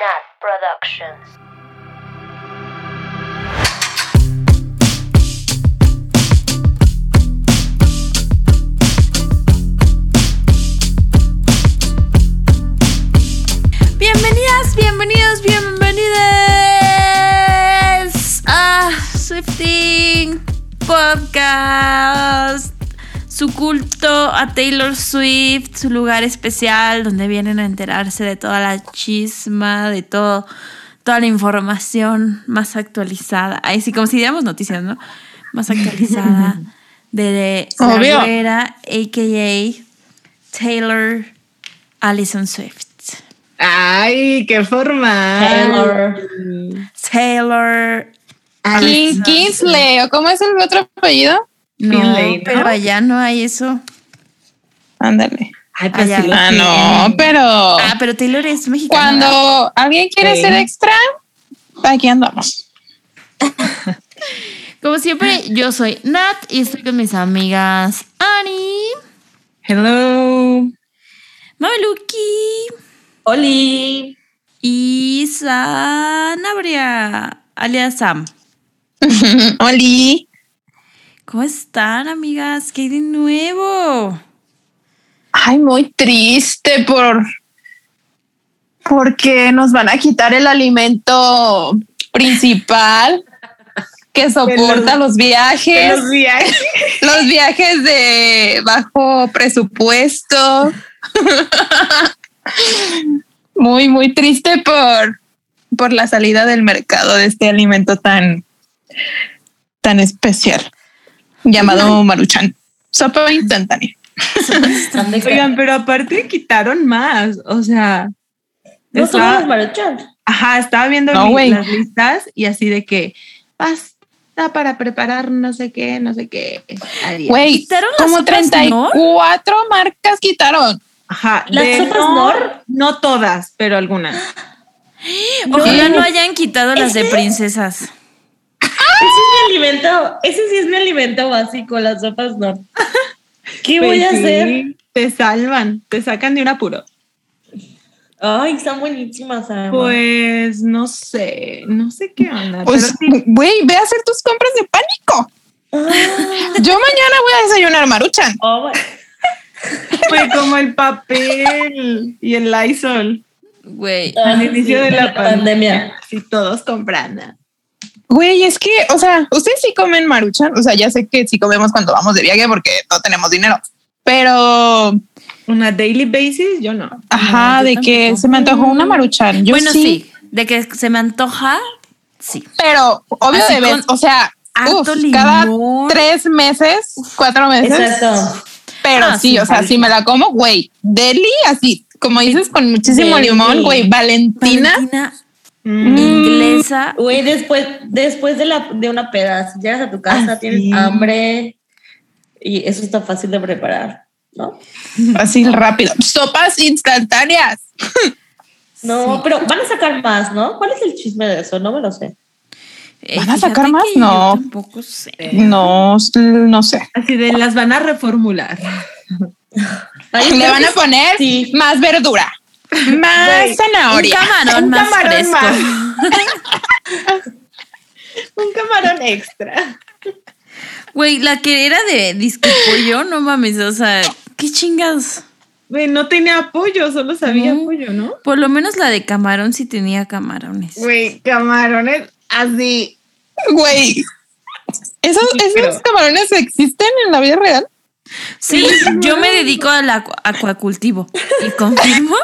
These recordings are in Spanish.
Nat Productions. Bienvenidas, bienvenidos, bienvenidas a Swifting Podcast. Su culto a Taylor Swift, su lugar especial donde vienen a enterarse de toda la chisma, de todo, toda la información más actualizada. Ahí sí, como si diéramos noticias, ¿no? Más actualizada de la Obvio. güera, a.k.a. Taylor Allison Swift. Ay, qué formal. Taylor. Taylor. King- Kingsley, ¿o cómo es el otro apellido? No, Finlay, ¿no? pero allá no hay eso. Ándale. Ay, pues sí Ah, no, pero Ah, pero Taylor es mexicana. cuando alguien quiere Sí. ser extra, aquí andamos. Como siempre, yo soy Nat y estoy con mis amigas Ani, Hello. Mameluki Oli. y Sanabria, alias Sam. Oli. ¿Cómo están, amigas? ¿Qué hay de nuevo? Ay, muy triste por porque nos van a quitar el alimento principal que soporta los viajes, Los viajes. los viajes de bajo presupuesto. muy, muy triste por, por la salida del mercado de este alimento tan, tan especial llamado maruchan. Sopa instantánea. Oigan, pero aparte quitaron más. O sea, No estaba- somos maruchan. ajá, estaba viendo No, las listas y así de que pasta para preparar no sé qué, no sé qué. Güey, ¿Quitaron las como sopas 34 marcas quitaron. Ajá, ¿Las de sopas no, Nor? no todas, pero algunas. Ojalá no hayan quitado las de princesas. Ese es mi alimento. Ese sí es mi alimento básico, las sopas no. ¿Qué voy Pues a sí, hacer? Te salvan, te sacan de un apuro. Ay, están buenísimas. además. Pues no sé, no sé qué onda. Pues, sí, güey, ve a hacer tus compras de pánico. Ah, Yo mañana voy a desayunar maruchan. oh, bueno. fue como el papel y el Lysol Güey. Ah, al inicio sí, de la pandemia. pandemia. Sí, todos comprando. Güey, es que, o sea, ustedes sí comen maruchan. O sea, ya sé que sí comemos cuando vamos de viaje porque no tenemos dinero. Pero, Una daily basis, yo no. ajá, yo de que se me antojó una maruchan. Yo bueno, sí, sí. De que se me antoja, sí. Pero, obvio Así de vez, con o sea, uf, cada tres meses, cuatro meses. Exacto. Pero Ah, sí, sí, o sea, si me la como, güey, deli, así, como dices, con muchísimo Deli. limón, güey, Valentina. Valentina Mm. inglesa. Güey, después, después de, la, de una peda, si llegas a tu casa, Ah, tienes sí. hambre y eso está fácil de preparar, ¿no? Así rápido. Sopas instantáneas. No, Sí. pero van a sacar más, ¿no? ¿Cuál es el chisme de eso? No me lo sé. Eh, ¿Van a fíjate sacar más? No. tampoco sé. No, no sé. Así de las van a reformular. Ay, Le van a poner sí. más verdura, más Güey, Un zanahoria. camarón Un más camarón fresco. más. Un camarón extra. Güey, la que era de disque pollo, no mames, o sea, qué chingados. Güey, no tenía pollo, solo sabía No. pollo, ¿no? Por lo menos la de camarón sí tenía camarones. Güey, camarones así. Güey, ¿esos, esos pero- camarones existen en la vida real? Sí, yo me dedico al acu- acuacultivo y confirmo.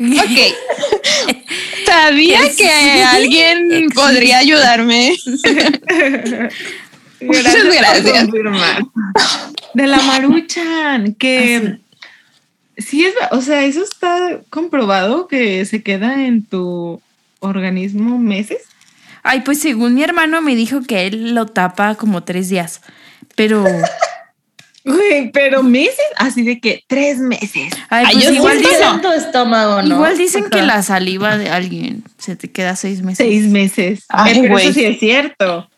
Ok. Sabía Que alguien podría ayudarme. Muchas gracias. De la maruchan, que sí es, o sea, eso está comprobado que se queda en tu organismo meses. Ay, pues según mi hermano me dijo que él lo tapa como tres días. Pero, Güey, pero meses, así de que tres meses. ay, Ay, pues yo igual, dicen, tu estómago, ¿no? igual dicen que la saliva de alguien se te queda seis meses. Seis meses. Ay, Eh, pero güey. eso sí es cierto.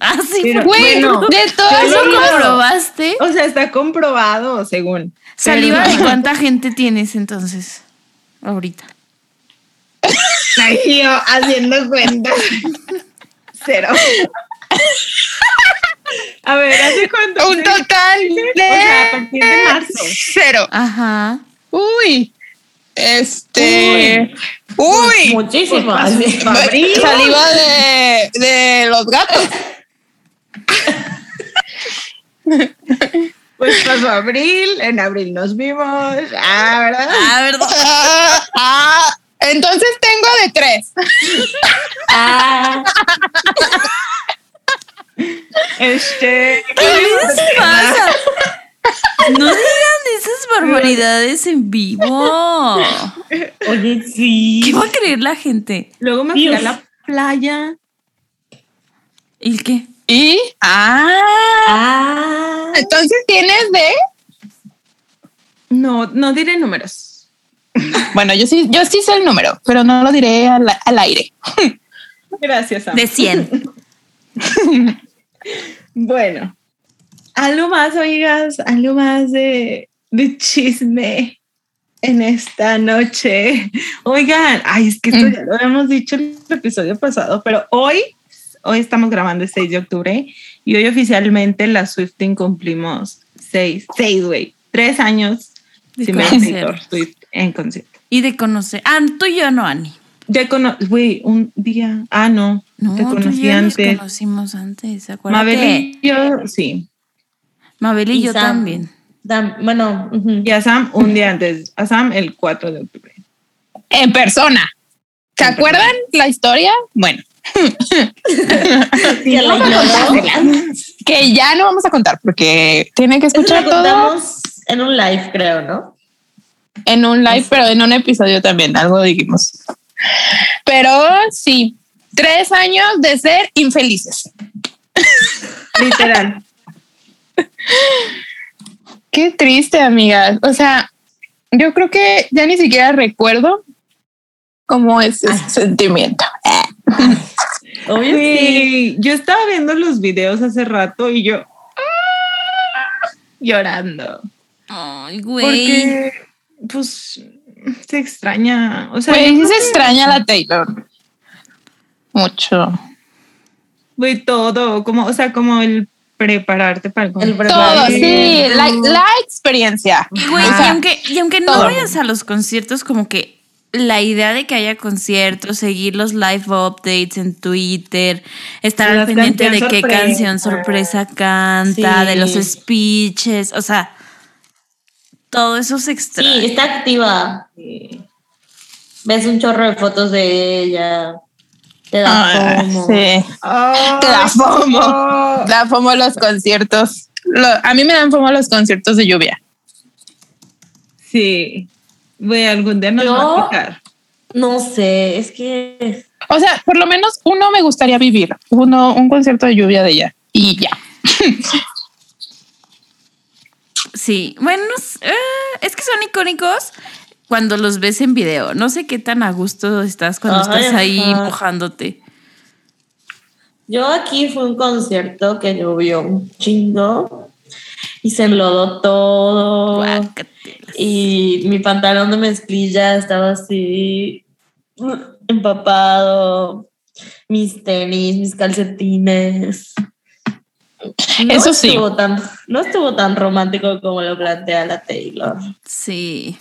Ah, sí, Pero- ¿por qué? Güey, Bueno, de todas ¿Eso comprobaste? O sea, está comprobado, según. ¿Saliva Pero- de cuánta gente tienes entonces? Ahorita. Ahí yo haciendo cuenta. Cero. A ver, ¿hace cuánto? Un total O sea, a de partir de marzo. cero. Ajá. Uy. Este. Uy. Muchísimo. Pues, así. Abril. Saliva de, de los gatos. Pues pasó abril, en abril nos vimos. Ah, ¿verdad? Ah, ¿verdad? Ah, entonces tengo de tres. Ah, Este. ¿Qué les pasa? No digan esas barbaridades en vivo. oye, sí. ¿Qué va a creer la gente? Luego me fui a la playa. ¿Y qué? Y. Ah. Ah, Entonces tienes de. No, no diré números. Bueno, yo sí, yo sí sé el número, pero no lo diré al, al aire. Gracias, Sam. De 100. Bueno, algo más, oigas, algo más de, de chisme en esta noche. Oigan, ay, es que esto Mm. ya lo habíamos dicho en el episodio pasado, pero hoy, hoy estamos grabando el 6 de octubre y hoy oficialmente la Swifting cumplimos seis, seis, güey, tres años De sin Swift en concierto. Y de conocer. Ah, tú y yo no, Ani. Ya güey, un día, ah, no, No, te tú conocí yo nos antes. conocimos antes. Acuérdate. Mabel y yo, sí. Mabel y Y yo Sam. también. da- bueno, ujú. Y a Sam un día antes, a Sam el 4 de octubre. En persona. ¿Se En acuerdan la historia? Bueno, que contártela. que ya no vamos a contar porque tienen que Eso escuchar lo todo en un live, creo, ¿no? en un live, pero en un episodio también, algo dijimos. Pero sí, tres años de ser infelices. Literal. Qué triste, amigas. O sea, yo creo que ya ni siquiera recuerdo cómo es ese sentimiento. Obvio sí. Sí, yo estaba viendo los videos hace rato y yo ah, llorando. Ay, güey. Porque, pues, se extraña. O sea, creo se que- extraña la Taylor. Mucho. Güey, todo, como, o sea, como el prepararte para el El concierto. Todo, Sí. la, la experiencia. Y güey, O sea, y aunque, y aunque no vayas a los conciertos, como que la idea de que haya conciertos, seguir los live updates en Twitter, estar al pendiente de qué sorpresa. canción sorpresa canta, Sí. de los speeches, o sea, todo eso se extraña. Sí, está activa. Sí. Ves un chorro de fotos de ella. Te da Ah, fomo. sí. Te da fomo. Da fomo los conciertos. Lo- a mí me dan fomo los conciertos de lluvia. Sí. Güey, algún día nos Yo- va a tocar. No sé, es que O sea, por lo menos uno me gustaría vivir. Uno, un concierto de lluvia de ella. Y ya. Sí, bueno, eh, es que son icónicos cuando los ves en video. No sé qué tan a gusto estás cuando Ay, estás ahí ajá. mojándote. yo aquí fue un concierto que llovió un chingo y se enlodó todo. Guácatelas. Y mi pantalón de mezclilla estaba así uh, empapado. Mis tenis, mis calcetines. No Eso sí. Estuvo tan, no estuvo tan romántico como lo plantea la Taylor. Sí.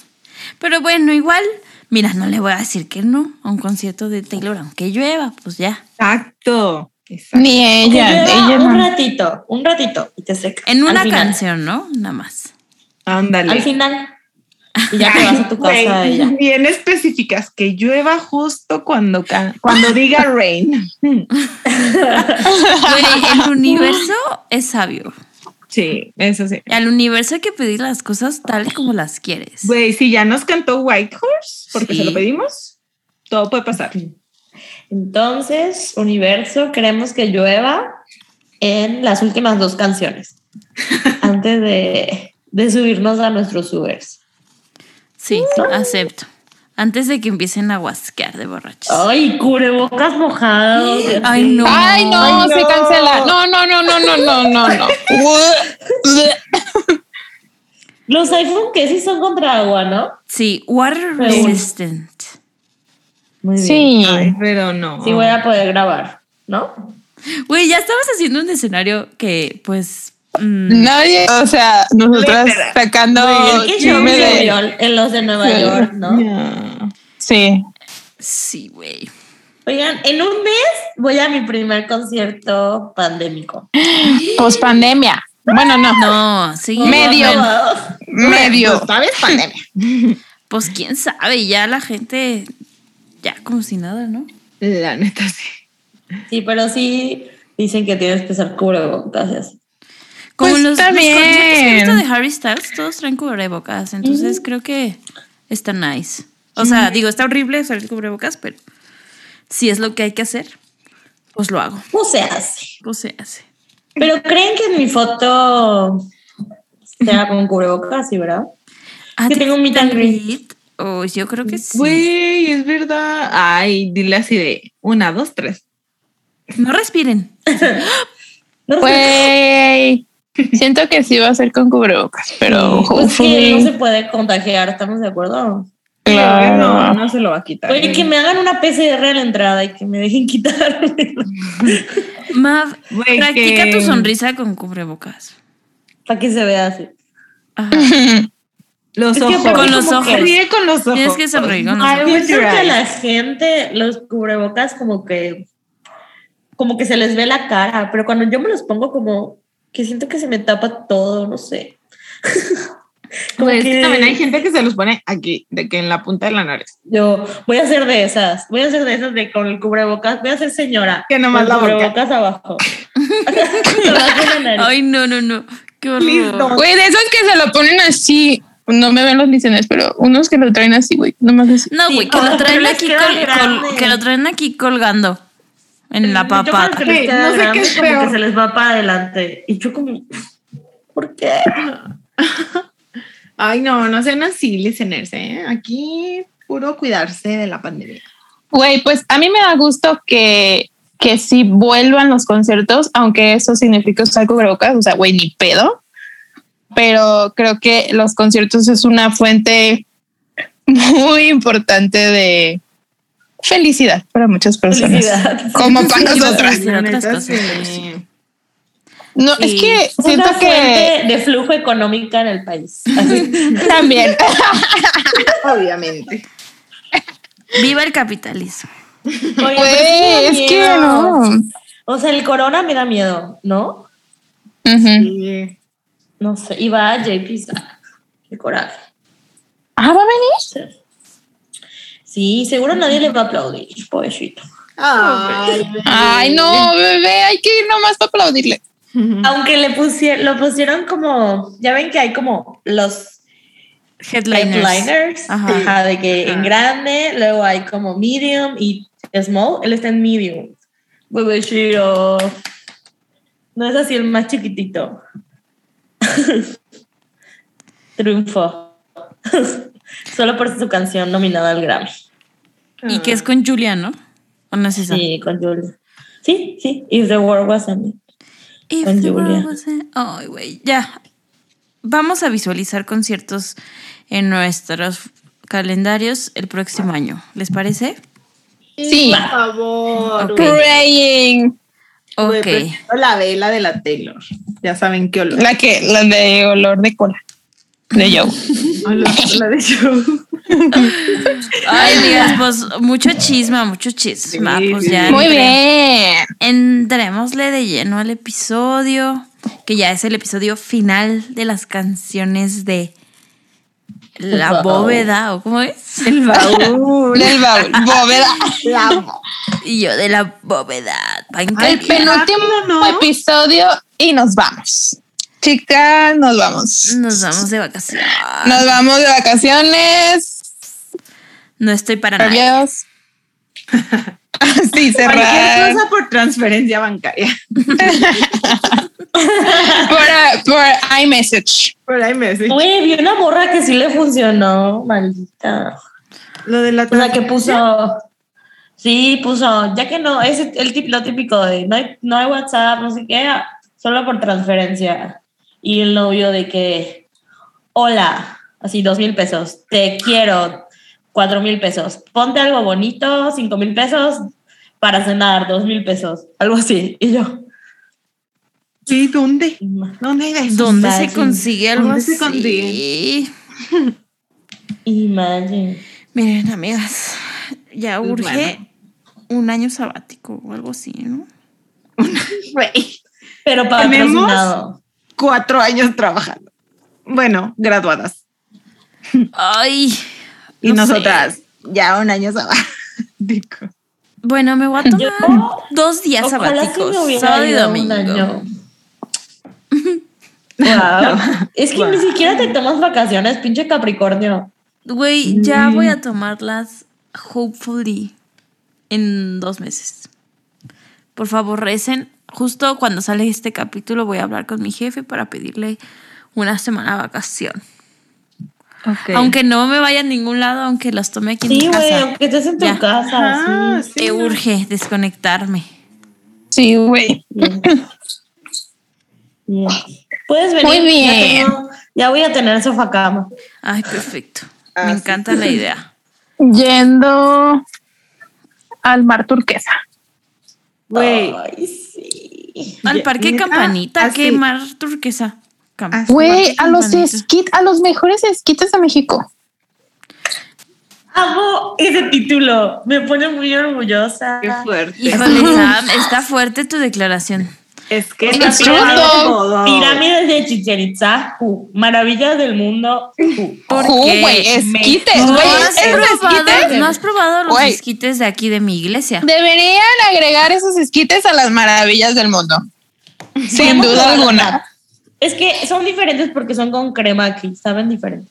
Pero bueno, igual, mira, no le voy a decir que no a un concierto de Taylor, aunque llueva, pues ya. Exacto. Exacto. Ni ella. ella un no. ratito, un ratito y te seca. En una canción, ¿no? Nada más. Ándale. Al final. Y ya te vas a tu casa y ya. Bien específicas, que llueva justo cuando, cuando diga rain. El universo es sabio. Sí, eso sí. Y al universo hay que pedir las cosas tal como las quieres. Güey, si ya nos cantó White Horse, porque Sí. se lo pedimos, todo puede pasar. Entonces, universo, queremos que llueva en las últimas dos canciones. antes de, de subirnos a nuestros Ubers. Sí, acepto. Antes de que empiecen a guasquear de borrachos. Ay, cubrebocas mojados. Ay, no. Ay, no, Ay, se no. cancela. No, no, no, no, no, no, no, no. Los iPhone que sí son contra agua, ¿no? Sí, water resistant. Muy bien. Sí. Ay, pero no. Sí voy a poder grabar, ¿no? Güey, ya estabas haciendo un escenario que, pues. Mm, Nadie, o sea, nosotras Literal. sacando El que yo chisme me de. en los de Nueva Sí. York, ¿no? Sí. sí, güey. Oigan, en un mes voy a mi primer concierto pandémico. Post pandemia. Bueno, no. No, sí. Medio. Medio. ¿Sabes? Pandemia. Pues quién sabe, ya la gente. Ya como si nada, ¿no? La neta, sí. Sí, pero sí dicen que tienes que usar cubrebocas y así. Como Pues los, está los conciertos que bien. de Harry Styles, todos traen cubrebocas. Entonces creo que está nice. O sea, digo, está horrible usar el cubrebocas, pero si es lo que hay que hacer, pues lo hago. ¿Cómo se hace? Pues se hace. Pero creen que en mi foto sea con cubrebocas, ¿sí, verdad? Ah, Que tengo un meet and greet. Oh, yo creo que sí. Güey, es verdad. Ay, dile así de una, dos, tres. No respiren. Güey. Siento que sí va a ser con cubrebocas, pero Pues que no se puede contagiar, ¿estamos de acuerdo? Claro. No, no se lo va a quitar. Oye, que me hagan una PCR a la entrada y que me dejen quitarme. Mav, Güey, practica que- tu sonrisa con cubrebocas. Para que se vea así. Ajá. Los ojos. Con los ojos. que- Ríe con los ojos. Tienes que sonreír con los ojos. que la gente los cubrebocas como que como que se les ve la cara, pero cuando yo me los pongo como que siento que se me tapa todo, no sé. como Pues, que también hay gente que se los pone aquí, de que en la punta de la nariz. yo voy a hacer de esas, voy a hacer de esas de con el cubrebocas, voy a ser señora. Que nomás con la el cubrebocas abajo. Ay, no, no, no. Qué horror. don't. Güey, de esos que se lo ponen así. No me ven los listeners, pero unos que lo traen así, güey. Nomás así. No, güey, que oh, lo traen aquí col- col- que lo traen aquí colgando en la Güey, queda no sé qué es como peor. que se les va para adelante. Y yo como, ¿por qué? Ay, no, no sean así, listeners, ¿eh? Aquí puro cuidarse de la pandemia. Güey, pues a mí me da gusto que, que sí vuelvan los conciertos, aunque eso significa usar cubrebocas, o sea, güey, ni pedo. Pero creo que los conciertos es una fuente muy importante de felicidad para muchas personas. Felicidad. Como para Sí, nosotras. No, Sí. es que Una siento que fuente de flujo económica en el país. Así. también. Obviamente. Viva el capitalismo. Oye, da es que no. O sea, el corona me da miedo, ¿no? Sí. No sé. Y va a JP. Qué coraje. Ah, va a venir. Sí, seguro nadie le va a aplaudir, pobrecito. Ay, Ay, no, bebé, hay que ir nomás para aplaudirle. Aunque le pusieron, lo pusieron como, ya ven que hay como los Headliners. headliners, Ajá. ajá, de que en grande, luego hay como medium y small, él está en medium. Bebecito. No es así el más chiquitito. Triunfo. Solo por su canción nominada al Grammy. Y que es con Julia, ¿no? ¿O no es esa? Sí, con Julia. Sí, sí. If the world was ending. If con the world wasn't- Ay, güey, ya. Vamos a visualizar conciertos en nuestros calendarios el próximo año. ¿Les parece? Sí. Por favor. Ok. Praying. Ok. La vela de la Taylor. Ya saben qué olor. La que, la de olor de cola. De Joe. La, la de show. Ay, amigas, pues mucho chisma, mucho chisma. Sí, pues ya. Muy bien. Entrémosle de lleno al episodio, que ya es el episodio final de las canciones de La. Bóveda, ¿o cómo es? El baúl. Del baúl. Bóveda. La. Y yo de La Bóveda. El penúltimo ¿no? episodio y nos vamos. Chicas, nos vamos. Nos vamos de vacaciones. Nos vamos de vacaciones. No estoy para nada. Adiós. sí, Cualquier cerrar. cosa por transferencia bancaria. Por, por iMessage. Por decís. Güey, vi una morra que sí le funcionó, maldita. Lo de la O sea, que puso. Sí, puso, ya que no, es el tip, lo típico de no hay, no hay WhatsApp, no sé qué, solo por transferencia. Y el novio de que, hola, así dos mil pesos, te quiero, cuatro mil pesos. Ponte algo bonito, cinco mil pesos para cenar, dos mil pesos, algo así. Y yo, Sí, ¿dónde? ¿Dónde? ¿Dónde se consigue algo ¿Dónde se así? consigue? imagine. Miren, amigas, ya Pues urge un año sabático o algo así, ¿no? Pero Tenemos- patrocinado. Cuatro años trabajando. Bueno, graduadas. Ay. Y no sé. nosotras ya un año sabático. Bueno, me voy a tomar Yo- dos días sabáticos, sábado y domingo. año. Wow. Es que ni siquiera te tomas vacaciones, pinche Capricornio. Güey, ya Mm. voy a tomarlas, hopefully, en dos meses. Por favor, recen. Justo cuando sale este capítulo voy a hablar con mi jefe para pedirle una semana de vacación. Aunque no me vaya a ningún lado, aunque las tome aquí en Sí, mi güey, casa. aunque estés en tu Ya. casa. Ah, sí. sí. Me urge desconectarme. Sí, güey. Bien. Bien. Puedes venir. Muy Ya, bien. tengo- ya voy a tener sofacama. Ay, perfecto. Ah, me sí. encanta la idea. Yendo al mar turquesa. Güey, Ay, sí. Al parque neta, Campanita, ¿qué así. mar turquesa? Así. Güey, a los esquit, a los mejores esquites de México. Amo ese título. Me pone muy orgullosa. qué fuerte. Híjole, Sam, está fuerte tu declaración. Es que Es no. Pirámides de Chichen Itza. uh, maravillas del mundo. uh. ¿Por Ju, qué? güey, esquites, ¿No güey. has, esos probado, esquites ¿No has probado los Güey. esquites de aquí de mi iglesia? Deberían agregar esos esquites a las maravillas del mundo. Sin duda alguna. Es que son diferentes porque son con crema aquí, saben diferente.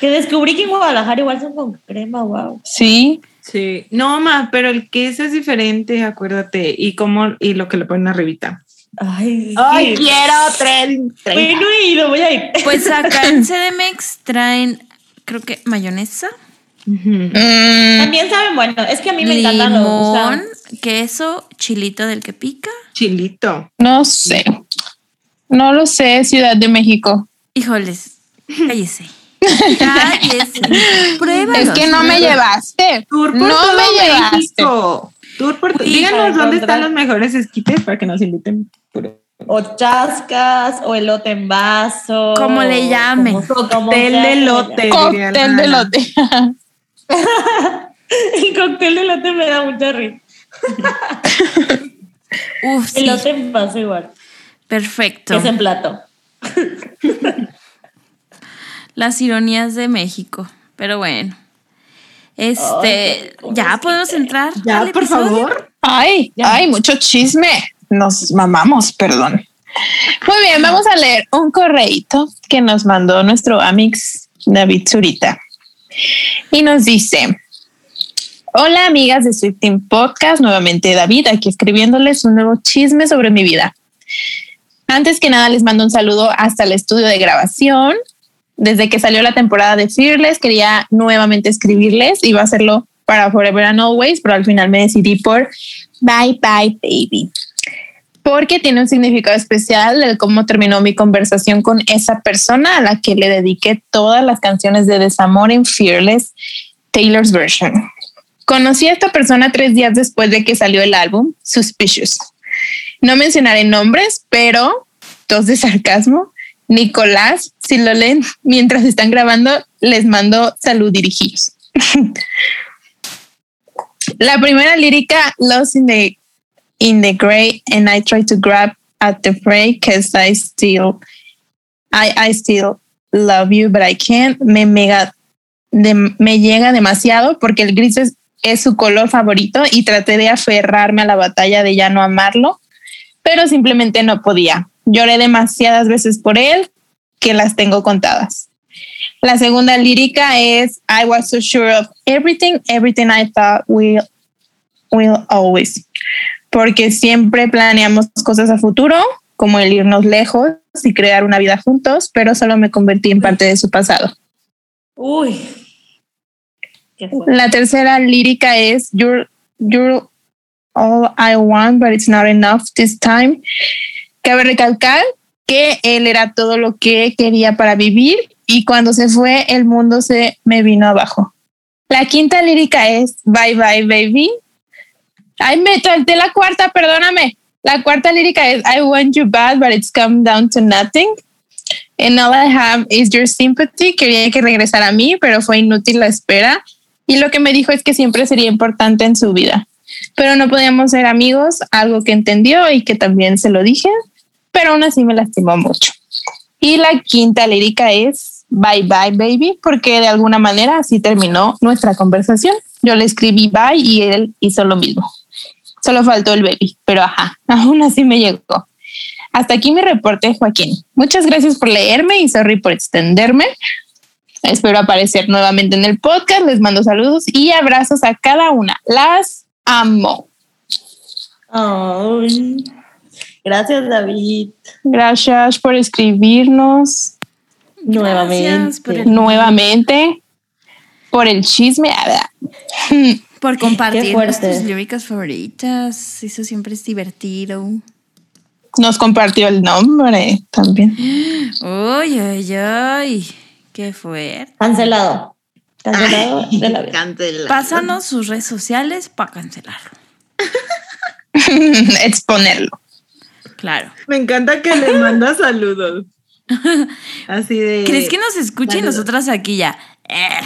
Que descubrí que en Guadalajara igual son con crema, wow. Sí. Sí, no, ma, pero el queso es diferente, acuérdate. Y cómo, y lo que le ponen arribita. Ay, Ay, sí. quiero tren. Bueno, y lo voy a ir. Pues acá en CDMX traen, creo que mayonesa, Mm, También saben, bueno, es que a mí me encantan los. o sea, limón, queso, chilito del que pica. Chilito. no sé. No lo sé, Ciudad de México. Híjoles, cállese. Cállese. Pruébalos. Es que no me llevaste. Tour por No todo me llevaste. México. Tour por Díganos dónde encontrar. están los mejores esquites para que nos inviten. Puro. O chascas, o elote en vaso. Como le como Cóctel de elote. Cóctel de Ana. lote. El cóctel de elote me da mucha risa. Uf, sí. Elote en vaso igual. Perfecto. Es en plato. Las ironías de México. Pero bueno. Este, ya podemos entrar. Ya, al por episodio? favor. Ay, Ya. ay, mucho chisme. Nos mamamos, perdón. Muy bien, vamos a leer un correíto que nos mandó nuestro amix David Zurita. Y nos dice: Hola, amigas de Sweet Team Podcast. Nuevamente, David, aquí escribiéndoles un nuevo chisme sobre mi vida. Antes que nada, les mando un saludo hasta el estudio de grabación. Desde que salió la temporada de Fearless, quería nuevamente escribirles. Iba a hacerlo para Forever and Always, pero al final me decidí por Bye Bye Baby. Porque tiene un significado especial el cómo terminó mi conversación con esa persona a la que le dediqué todas las canciones de desamor en Fearless, Taylor's version. Conocí a esta persona tres días después de que salió el álbum Suspicious. No mencionaré nombres, pero dos de sarcasmo. Nicolás, si lo leen mientras están grabando, les mando salud dirigidos. La primera lírica, Lost in the, in the Gray, and I try to grab at the fray because I still, I, I still love you, but I can't, me, me llega demasiado porque el gris es, es su color favorito y traté de aferrarme a la batalla de ya no amarlo, pero simplemente no podía. Lloré demasiadas veces por él que las tengo contadas. La segunda lírica es I was so sure of everything, everything I thought will, will always. Porque siempre planeamos cosas a futuro, como el irnos lejos y crear una vida juntos, pero solo me convertí en parte de su pasado. Uy. Qué. La tercera lírica es You're, you're all I want, but it's not enough this time. Cabe recalcar que él era todo lo que quería para vivir y cuando se fue el mundo se me vino abajo. La quinta lírica es Bye Bye Baby. Ay, me salté la cuarta, perdóname. La cuarta lírica es I want you bad, but it's come down to nothing. And all I have is your sympathy. Quería que regresara a mí, pero fue inútil la espera. Y lo que me dijo es que siempre sería importante en su vida. Pero no podíamos ser amigos, algo que entendió y que también se lo dije, pero aún así me lastimó mucho. Y la quinta lírica es Bye Bye Baby, porque de alguna manera así terminó nuestra conversación. Yo le escribí bye y él hizo lo mismo. Solo faltó el baby, pero ajá, aún así me llegó. Hasta aquí mi reporte, Joaquín. Muchas gracias por leerme y sorry por extenderme. Espero aparecer nuevamente en el podcast. Les mando saludos y abrazos a cada una. Las amo. Ay, gracias, David. Gracias por escribirnos Nuevamente. por el- nuevamente. Por el chisme. Por compartir tus líricas favoritas. Eso siempre es divertido. Nos compartió el nombre también. Uy, ay, ay. Qué fuerte. Cancelado. Cancelado de la vida. Pásanos sus redes sociales para cancelarlo. Exponerlo. Claro. Me encanta que le manda saludos. Así de. ¿Crees que nos escuche y saludos. nosotras aquí ya? Eh,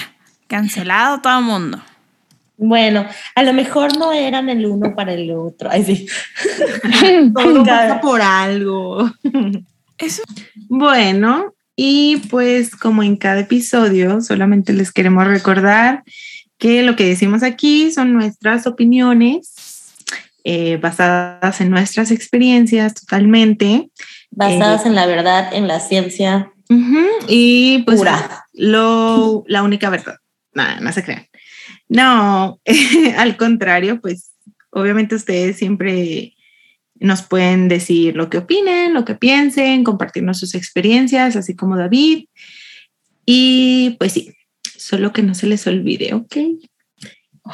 cancelado todo el mundo. Bueno, a lo mejor no eran el uno para el otro. Ay, sí. todo pasa por algo? Eso. Bueno, y pues como en cada episodio, solamente les queremos recordar que lo que decimos aquí son nuestras opiniones eh, basadas en nuestras experiencias totalmente. Basadas en la verdad, en la ciencia Y pues pura. lo, la única verdad. Nada, no se crean. No, al contrario, pues obviamente ustedes siempre nos pueden decir lo que opinen, lo que piensen, compartirnos sus experiencias, así como David. Y pues sí, solo que no se les olvide, ¿ok?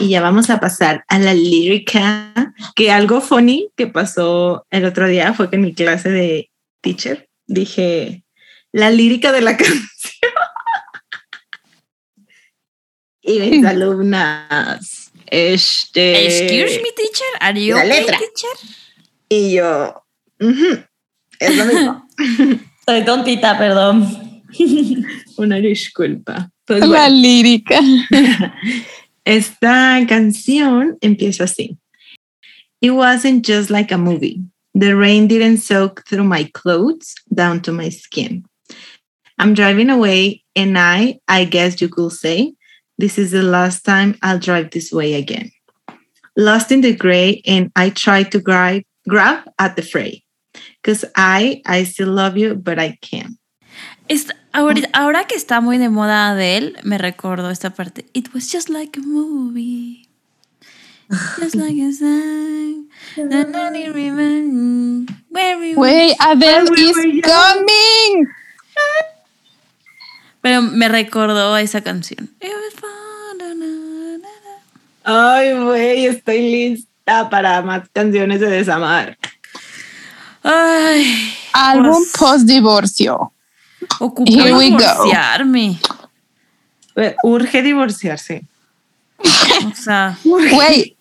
Y ya vamos a pasar a la lírica, que algo funny que pasó el otro día fue que en mi clase de teacher dije la lírica de la canción. Y mis alumnas, este... Excuse me, teacher. Are you la okay, letra. teacher? Y yo, "Ujú, es lo mismo. Soy tontita, perdón. Una disculpa. Pues La lírica. esta canción empieza así. It wasn't just like a movie. The rain didn't soak through my clothes down to my skin. I'm driving away, and I, I guess you could say, this is the last time I'll drive this way again. Lost in the gray, and I try to grab, grab at the fray. Because I, I still love you, but I can't. Esta- ahorita- ahora que está muy de moda Adele, me recuerdo esta parte. It was just like a movie. Just like a song. that I didn't remember where we were. Wey, Adele we is were young. coming. Pero me recordó a esa canción. Ay, güey, estoy lista para más canciones de desamar. Ay, Álbum Pues- post divorcio. ocupé Here we go. divorciarme. Eh, Urge divorciarse. O sea, Güey,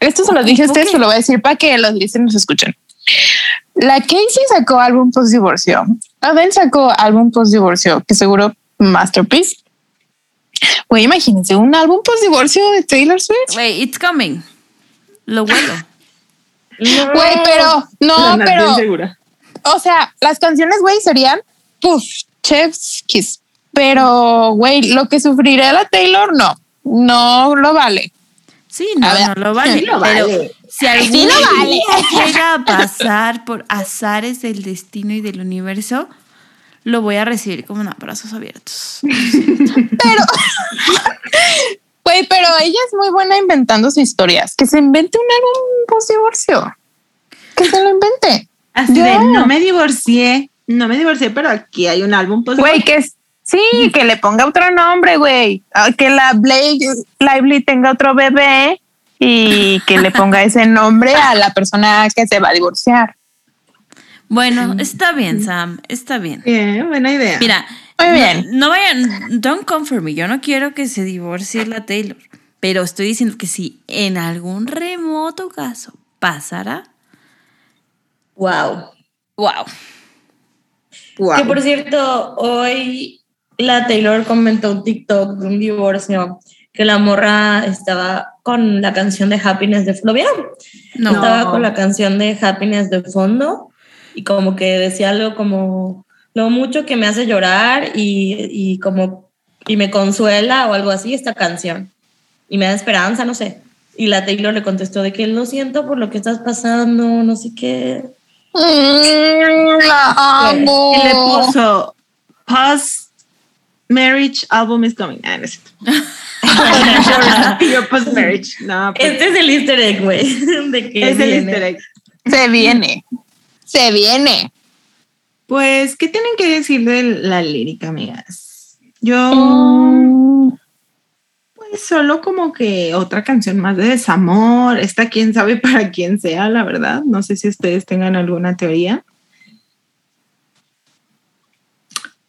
esto se lo dije a ustedes, se lo voy a decir para que los listeners escuchen. La Casey sacó álbum post divorcio. Adele sacó álbum post divorcio, que seguro Masterpiece. Güey, imagínense un álbum post divorcio de Taylor Swift. wait, it's coming. Lo huelo. Güey, pero no, pero Nadine segura. o sea, las canciones, güey, serían puff, chef's kiss. Pero, güey, lo que sufriré la Taylor, no, no lo vale. Sí, no, ver, no lo vale. sí lo pero si algún Sí lo vale. día llega a pasar por azares del destino y del universo, lo voy a recibir con brazos abiertos. Pero, güey, pero ella es muy buena inventando sus historias. Que se invente un álbum post divorcio. Que se lo invente. Así de, no me divorcié, no me divorcié, pero aquí hay un álbum pues Güey, que es- sí, que le ponga otro nombre, güey. Ah, Que la Blake Lively tenga otro bebé y que le ponga ese nombre a la persona que se va a divorciar. Bueno, está bien, Sam, está bien. Bien, buena idea. Mira, Muy bien. No, no vayan, don't come for me. Yo no quiero que se divorcie la Taylor. Pero estoy diciendo que si en algún remoto caso pasara, Wow. wow. Wow. Que por cierto, hoy la Taylor comentó un TikTok de un divorcio que la morra estaba con la canción de Happiness de Flo. ¿Vieron? No. Estaba con la canción de Happiness de fondo y como que decía algo como lo mucho que me hace llorar y, y como y me consuela o algo así esta canción y me da esperanza, no sé. Y la Taylor le contestó de que lo siento por lo que estás pasando, no sé qué. Mm, la amo. Y le puso post marriage album is coming. Ah, no es cierto. Your post marriage. No, pues, Este es el easter egg, güey, es el viene. easter egg. Se viene. Se viene. Pues, ¿qué tienen que decir de la lírica, amigas? Yo, pues, solo como que otra canción más de desamor. Esta, quién sabe para quién sea, la verdad. No sé si ustedes tengan alguna teoría.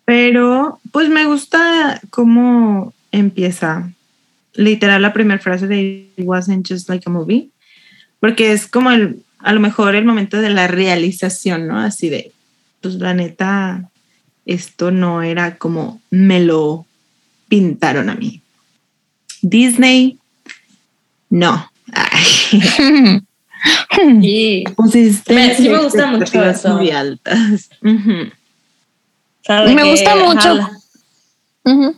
Pero, pues, me gusta cómo empieza. Literal, la primera frase de It wasn't just like a movie. Porque es como el, a lo mejor el momento de la realización, ¿no? Así de, pues la neta, esto no era como me lo pintaron a mí. Disney, no. Sí. pusiste Me- sí me gusta mucho eso. Muy altas. Ujú. O sea, de Me que, gusta mucho. ajá, Ujú.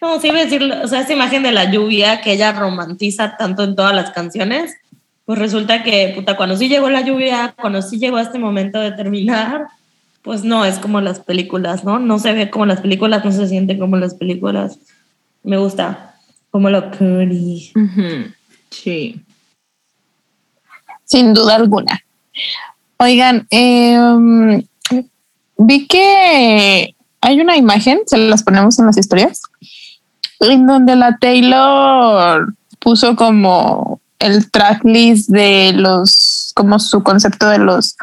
No, sí a decir, o sea, esa imagen de la lluvia que ella romantiza tanto en todas las canciones, pues resulta que, puta, cuando sí llegó la lluvia, cuando sí llegó este momento de terminar, pues no es como las películas, ¿no? No se ve como las películas, no se siente como las películas. Me gusta, como lo curry. Sí. Sin duda alguna. Oigan, em, vi que hay una imagen, se las ponemos en las historias, en donde la Taylor puso como el tracklist de los, como su concepto de los,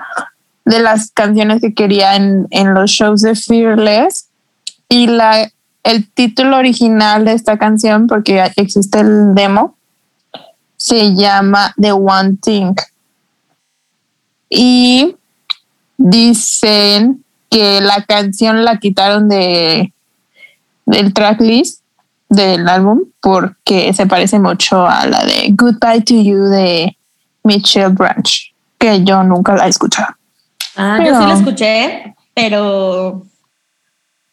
de las canciones que quería en, en los shows de Fearless y la, el título original de esta canción, porque existe el demo, se llama The One Thing. Y dicen que la canción la quitaron de del tracklist del álbum porque se parece mucho a la de Goodbye to You de Michelle Branch, que yo nunca la he escuchado. Ah, yo sí la escuché, pero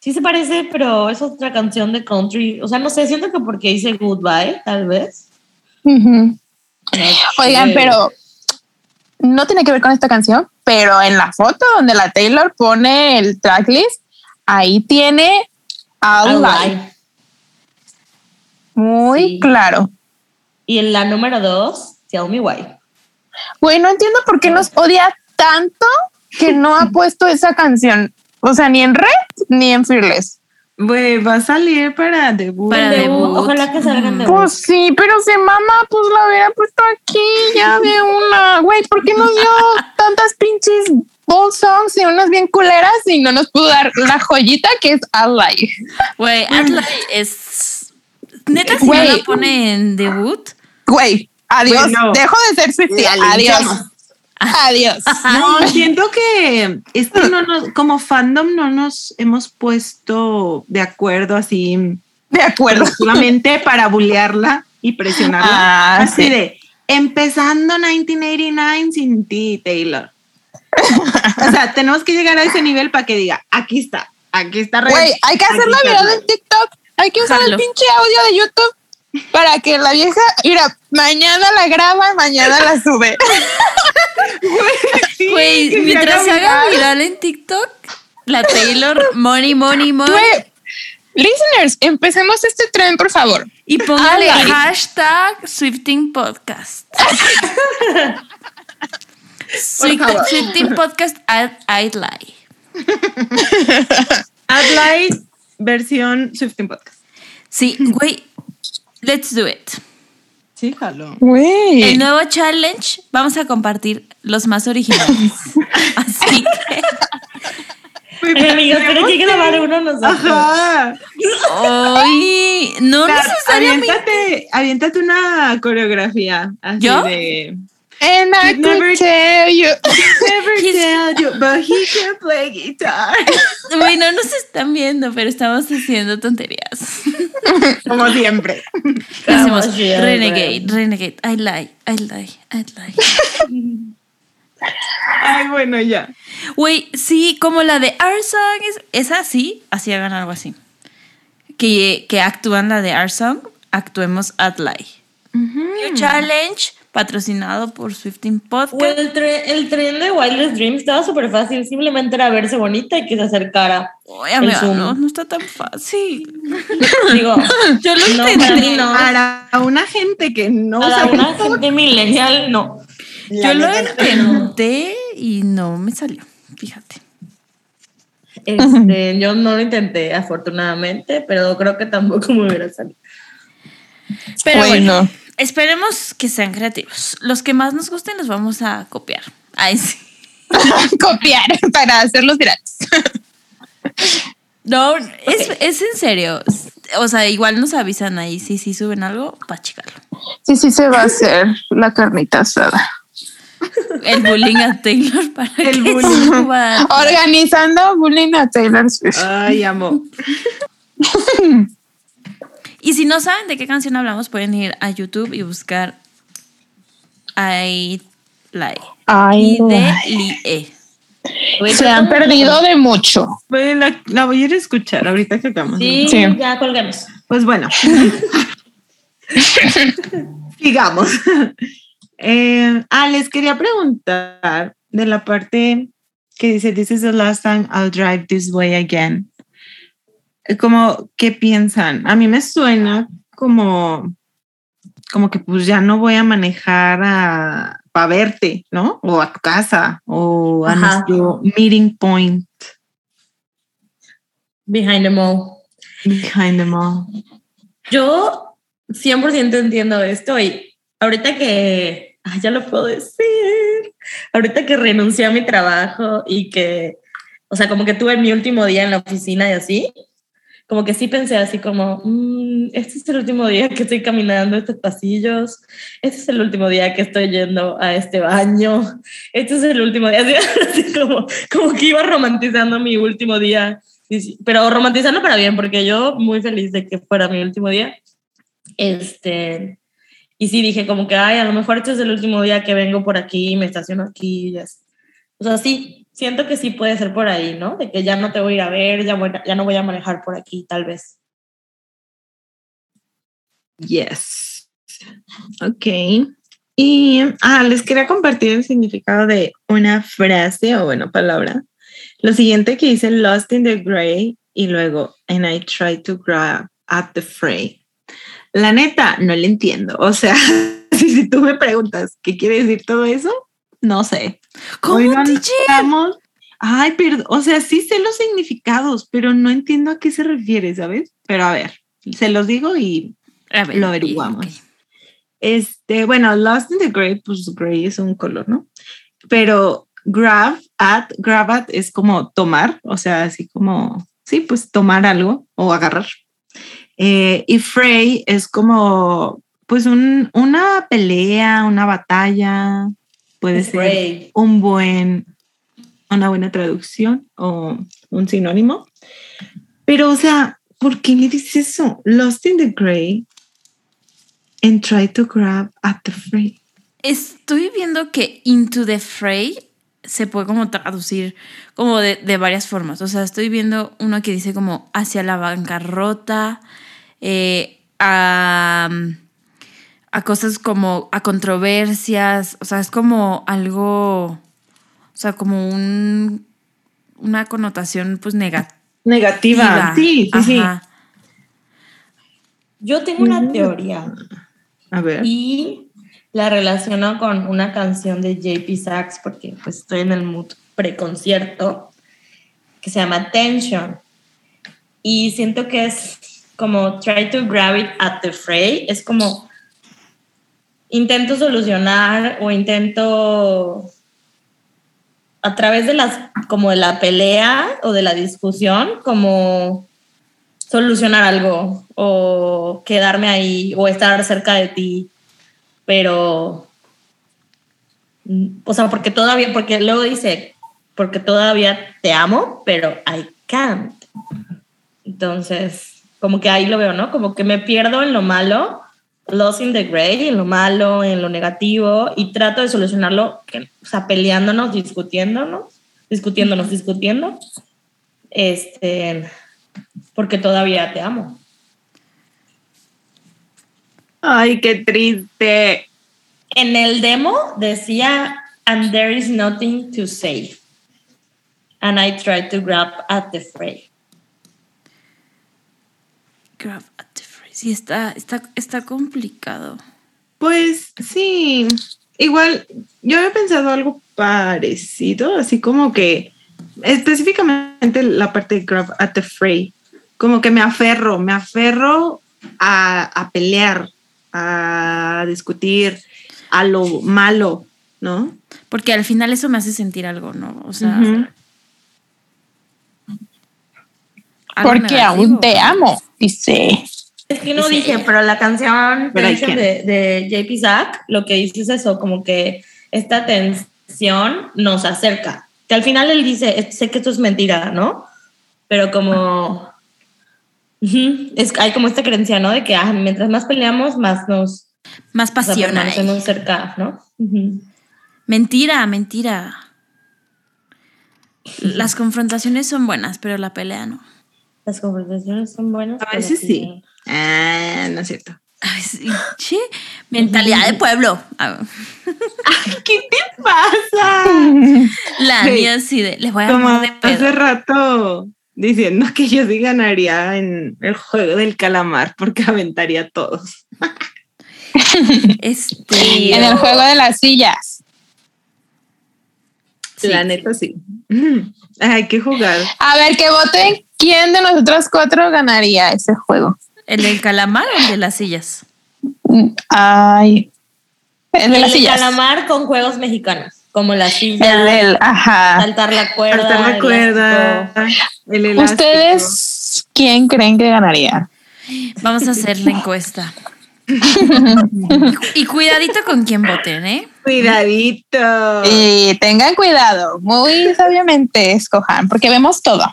sí se parece, pero es otra canción de country. O sea, no sé, siento que porque dice goodbye, tal vez. Oigan, sé. pero no tiene que ver con esta canción, pero en la foto donde la Taylor pone el tracklist, ahí tiene All. Alive. Muy Sí. claro. Y en la número dos, Tell Me Why. Güey, no entiendo por qué nos odia tanto que no ha puesto esa canción. O sea, ni en Red ni en Fearless. Güey, va a salir para debut. Para Debut, debut. Ojalá que salgan de Pues sí, pero se mama, pues la hubiera puesto aquí ya de una. Güey, ¿por qué nos dio tantas pinches ball songs y unas bien culeras y no nos pudo dar la joyita que es Alive? Güey, Atlas es. Neta, si no la pone en debut. Güey, adiós. Dejo de ser la Adiós. Adiós. No, siento que es que no nos, como fandom no nos hemos puesto de acuerdo así De acuerdo. colectivamente para bullearla y presionarla. Ah, así sí. de empezando 1989 sin ti, Taylor. o sea, tenemos que llegar a ese nivel para que diga, aquí está, aquí está. Güey, hay que hacerla está viral Red". en TikTok. Hay que usar Jalo. el pinche audio de YouTube para que la vieja, mira, mañana la graba y mañana la sube. Sí, Güey, mientras se haga viral. en TikTok, la Taylor, money, money, money. Güey, listeners, empecemos este tren, por favor. Y póngale Ay. hashtag Swifting Podcast. Swift-. Swifting Podcast at I'd lie. Adlight versión Swifting Podcast. Sí, güey, let's do it. Sí, jalo. El nuevo challenge, vamos a compartir los más originales. Así que Ay, amigas, pero hay que grabar uno nosotros. Ajá. Ay, no Claro, necesariamente. aviéntate, aviéntate una coreografía. Así ¿Yo? de. And I You'd never- could tell you. Never tell you, but he can play guitar. Güey, no nos están viendo, pero estamos haciendo tonterías. Como siempre. Vamos, yeah, renegade, bueno. renegade, I lie, I lie, I lie. Ay, bueno, ya. Güey, sí, como la de Our Song es, es así, así hagan algo así. Que, que actúan la de Our Song, actuemos at lie. New Challenge, patrocinado por Swifting Podcast. el, tren, el tren de Wildest Dream estaba súper fácil. Simplemente era verse bonita y que se acercara. Ay, amiga, no, no está tan fácil. Digo, Yo lo No, intenté. para mí no. Para una gente que no para sabe una gente millennial, no. Yo lo no. intenté y no me salió. Fíjate. Este, yo no lo intenté, afortunadamente, pero creo que tampoco me hubiera salido. Pero bueno, Bueno. Esperemos que sean creativos. Los que más nos gusten los vamos a copiar. Ay, sí. Copiar para hacerlos virales. No, es, es en serio. O sea, igual nos avisan ahí si sí suben algo para checarlo. Sí, sí se va a hacer la carnita asada. El bullying a Taylor para El que bullying. suba. Organizando bullying a Taylor Swift. Ay, amo. Y si no saben de qué canción hablamos, pueden ir a YouTube y buscar I Lie. Ay, Y de Lie. Se han perdido de mucho. La, la voy a ir a escuchar ahorita que acabamos. Sí, Sí. ya colgamos. Pues bueno. Sigamos. Eh, ah, les quería preguntar de la parte que dice, This is the last time I'll drive this way again. Como, ¿qué piensan? A mí me suena como, como que pues ya no voy a manejar a, para verte, ¿no? O a tu casa, o a Ajá. nuestro meeting point Behind the mall. behind the mall. Yo 100% entiendo esto y ahorita que, ah, ya lo puedo decir, ahorita que renuncié a mi trabajo y que, o sea, como que tuve mi último día en la oficina y así, como que sí pensé así como, "Mm, este es el último día que estoy caminando estos pasillos, este es el último día que estoy yendo a este baño, este es el último día, así, así como, como que iba romantizando mi último día, pero romantizando para bien, porque yo muy feliz de que fuera mi último día. Este, y sí dije como que, ay, a lo mejor este es el último día que vengo por aquí, me estaciono aquí, y O sea, sí, siento que sí puede ser por ahí, ¿no? De que ya no te voy a ir a ver, ya, no voy a manejar por aquí, tal vez. Yes. Ok. Y ah, les quería compartir el significado de una frase o, bueno, palabra. Lo siguiente que dice Lost in the Gray y luego, and I try to grab at the fray. La neta, no le entiendo. O sea, si tú me preguntas qué quiere decir todo eso, no sé. ¿Cómo, DJ? andamos- Ay, pero, o sea, sí sé los significados, pero no entiendo a qué se refiere, ¿sabes? Pero a ver, se los digo y A ver, lo averiguamos. ok. este, bueno, Lost in the Gray, pues gray es un color, ¿no? Pero grab at, grab at es como tomar, o sea, así como, sí, pues tomar algo o agarrar. Eh, y fray es como, pues un, una pelea, una batalla, puede ser un buen, una buena traducción o un sinónimo. Pero, o sea, ¿por qué le dices eso? Lost in the Gray and try to grab at the fray. Estoy viendo que into the fray se puede como traducir como de, de varias formas. O sea, estoy viendo uno que dice como hacia la bancarrota, eh, a, a cosas como a controversias. O sea, es como algo, o sea, como un, una connotación pues negativa. Negativa. Sí, sí, sí. Yo tengo una teoría A ver. y la relaciono con una canción de JP Sachs porque pues estoy en el mood preconcierto que se llama Tension y siento que es como try to grab it at the fray, es como intento solucionar o intento a través de las, como de la pelea o de la discusión, como solucionar algo o quedarme ahí o estar cerca de ti, pero, mm, o sea, porque todavía, porque luego dice, porque todavía te amo, pero I can't. Entonces, como que ahí lo veo, ¿no? Como que me pierdo en lo malo, lost in the gray, en lo malo, en lo negativo, y trato de solucionarlo, o sea, peleándonos, discutiéndonos, discutiéndonos, discutiendo, este, porque todavía te amo. Ay, qué triste. En el demo decía, and there is nothing to say. And I tried to grab at the fray. Grab at the fray. Sí, está, está, está complicado. Pues sí, igual yo había pensado algo parecido, así como que específicamente la parte de grab at the fray, como que me aferro, me aferro a, a pelear, a discutir, a lo malo, ¿no? Porque al final eso me hace sentir algo, ¿no? O sea, Porque negativo. aún te amo, dice. Es que no Sí. dije, pero la canción can't. de, de JP Zack lo que dice es eso, como que esta tensión nos acerca. Que al final él dice, sé que esto es mentira, ¿no? Pero como... Es, hay como esta creencia, ¿no? De que ah, mientras más peleamos, más nos Más pasión hay. permanecemos cerca, ¿no? Mentira, mentira. Las confrontaciones son buenas, pero la pelea no. Las conversaciones son buenas. A pero veces sí. Ah, no es cierto. Ay, sí, che, mentalidad de pueblo. Ah, ¿Qué te pasa? La Sí. mía así de, les voy a Como hace rato diciendo que yo sí ganaría en el juego del calamar porque aventaría a todos. Este, En el juego de las sillas. sí. La neta sí. Hay que jugar. A ver, que voten quién de nosotros cuatro ganaría ese juego. ¿El del calamar o el de las sillas? Mm, Ay. El de El las sillas. calamar con juegos mexicanos, como la silla, El del, ajá. saltar la cuerda. Saltar la cuerda. El elástico. ¿Ustedes quién creen que ganaría? Vamos a hacer la encuesta. y cuidadito con quién voten, ¿eh? Cuidadito. Y tengan cuidado, muy sabiamente escojan, porque vemos todo.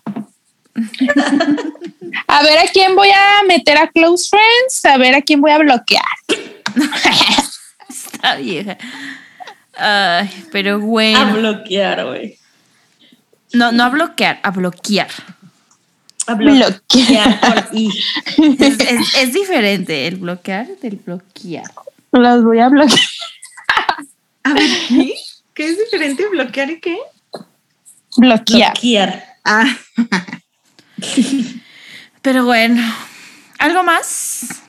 A ver a quién voy a meter a close friends, a ver a quién voy a bloquear. Está vieja. Ay, pero A bueno. bloquear, güey. No, no a bloquear, a bloquear. A Bloquear. Es, es- es diferente el bloquear del bloquear. Los voy a bloquear. A ver, ¿qué? ¿Qué es diferente bloquear y qué? Bloquear. Bloquear. Ah, Pero bueno, ¿algo más?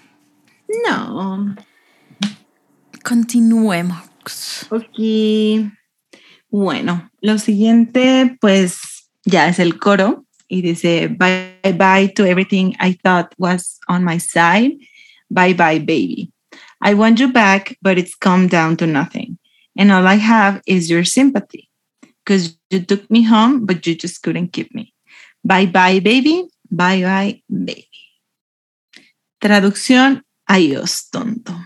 no. Continuemos. Ok. Bueno, lo siguiente, pues ya es el coro y dice: Bye bye to everything I thought was on my side. Bye bye, baby. I want you back, but it's come down to nothing. And all I have is your sympathy because you took me home, but you just couldn't keep me. Bye bye, baby. Bye bye, baby. Traducción: Adiós, tonto.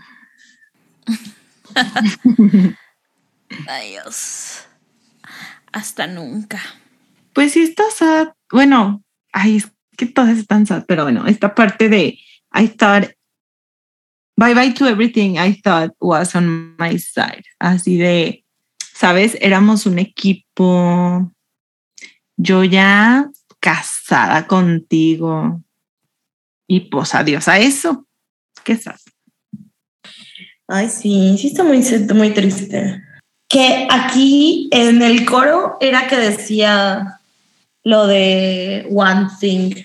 Adiós. Hasta nunca. Pues sí está sad. Bueno, ay, es que todas están sad, pero bueno, esta parte de I thought bye bye to everything I thought was on my side. Así de, sabes, éramos un equipo. Yo ya casada contigo. Y pues adiós a eso. Qué sad. Ay, sí, sí está muy, triste. Que aquí en el coro era que decía lo de One Thing,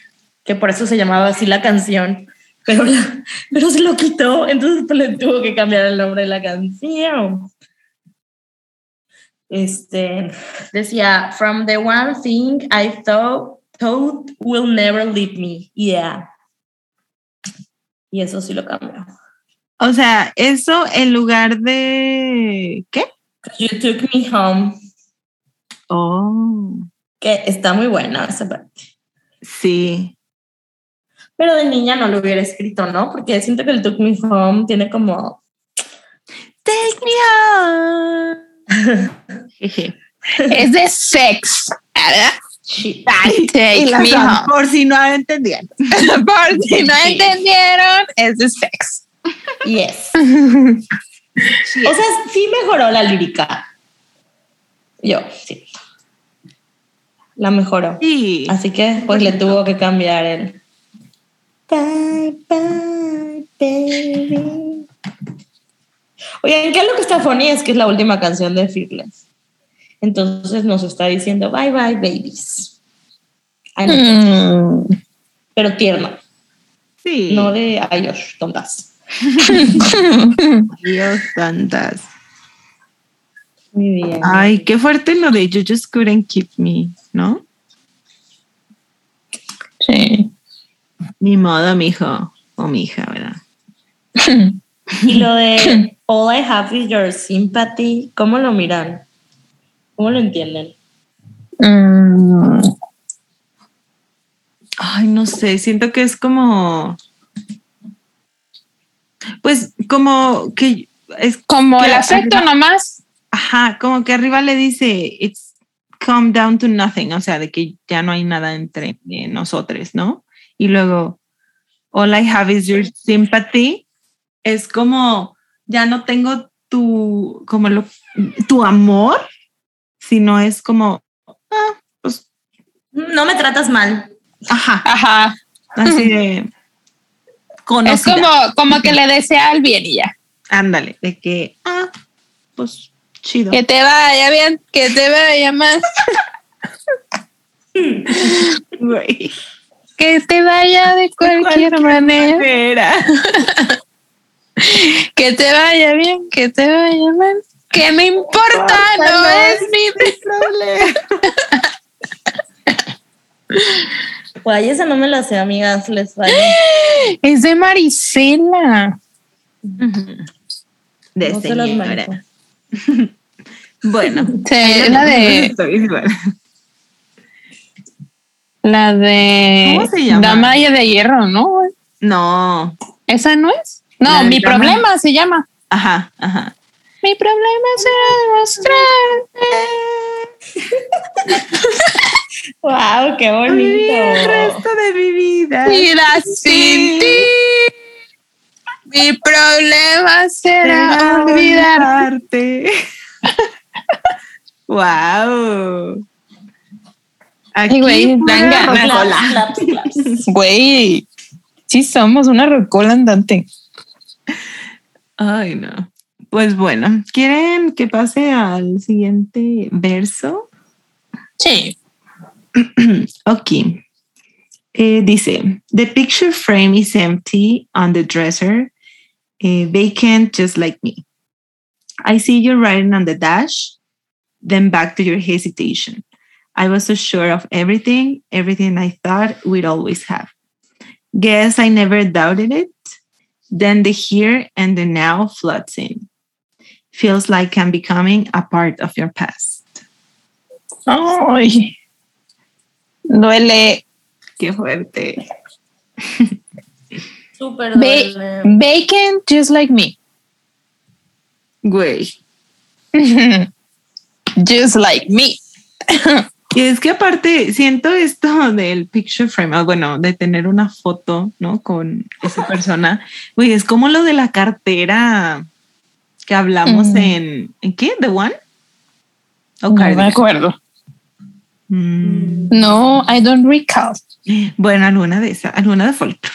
que por eso se llamaba así la canción, pero, pero se lo quitó, entonces le tuvo que cambiar el nombre de la canción. Este decía, From the one thing I thought, thought will never leave me. Yeah. Y eso sí lo cambió. O sea, eso en lugar de ¿qué? You took me home. Oh, que está muy buena esa parte. sí. Pero de niña no lo hubiera escrito, ¿no? Porque siento que el Took Me Home tiene como... Take me home. Es de sex. por si no entendían. Por si no entendieron, es de sex. Yes. O sea, sí mejoró la lírica. Yo, sí. La mejoró. Sí. Así que pues le tuvo que cambiar el Bye bye baby. Oigan, ¿qué es lo que está funny? Es que es la última canción de Fearless. Entonces nos está diciendo bye bye babies. Ay, no, Mm. Pero tierno, Sí. no de ayos, tontas. Dios santas. Muy bien. Ay, qué fuerte lo de You just couldn't keep me, ¿no? Sí. Ni modo, mijo. O mi hija, ¿verdad? Y lo de All I have is your sympathy, ¿cómo lo miran? ¿Cómo lo entienden? Mm. Ay, no sé, siento que es como. Pues como que es Como que el afecto arriba- nomás. Ajá, como que arriba le dice it's come down to nothing, o sea, de que ya no hay nada entre eh, nosotros, ¿no? Y luego all I have is your sympathy es como ya no tengo tu como lo, tu amor, sino es como ah, pues No me tratas mal. ajá, Ajá. así de Es conocida. como, como que le desea el bien y ya. Ándale, de que ah, pues chido. Que te vaya bien, que te vaya mal, Güey. que te vaya de cualquier manera, Era. que te vaya bien, que te vaya mal. Que me importa, no es mi problema. Guay, esa no me la sé, amigas, les vale. Es de Marisela. De No señora. Bueno, Sí, es la de la de ¿Cómo se llama? Damaya de Hierro, ¿no? No. ¿Esa no es? No, mi Dama- problema se llama. Ajá, ajá. Mi problema será mostrarte. Wow, qué Vivir el bonito. resto de mi vida. Mira sin ti. Mi problema será olvidar. olvidarte. wow. Aquí güey, dan ganas. Güey, sí somos una rocola andante. Ay, no. Pues bueno, ¿quieren que pase al siguiente verso? Sí. Ok. Eh, dice, the picture frame is empty on the dresser, eh, vacant just like me. I see you writing on the dash, then back to your hesitation. I was so sure of everything, everything I thought we'd always have. Guess I never doubted it. Then the here and the now floods in. Feels like I'm becoming a part of your past. Ay. Duele. Qué fuerte. Súper Ba- duele. Bacon just like me. Güey. just like me. Y es que aparte siento esto del picture frame, ah, bueno, de tener una foto, ¿no? Con esa persona. Güey, es como lo de la cartera que hablamos Mm. en, ¿en qué? ¿The One? ¿O No me acuerdo. Mm, No, I don't recall. bueno, alguna de esas, alguna de folklore.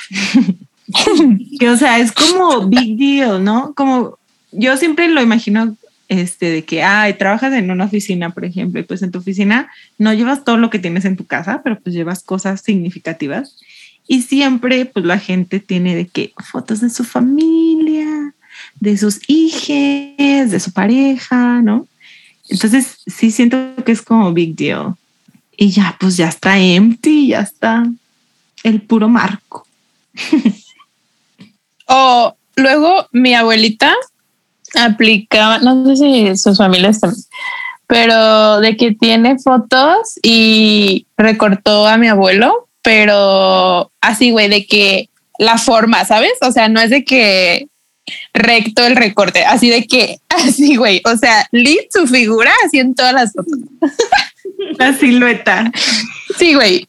que o sea, es como big deal, ¿no? Como yo siempre lo imagino este de que ay, trabajas en una oficina, por ejemplo, y pues en tu oficina no llevas todo lo que tienes en tu casa, pero pues llevas cosas significativas. Y siempre pues la gente tiene de que fotos de su familia, de sus hijos, de su pareja, ¿no? Entonces sí siento que es como big deal. Y ya, pues ya está empty, ya está el puro marco. O luego mi abuelita aplicaba, no sé si sus familias también, pero de que tiene fotos y recortó a mi abuelo, pero así, güey, de que la forma, ¿sabes? O sea, no es de que recto el recorte, así de que, así, güey, o sea, Lee su figura así en todas las fotos. La silueta. Sí, güey.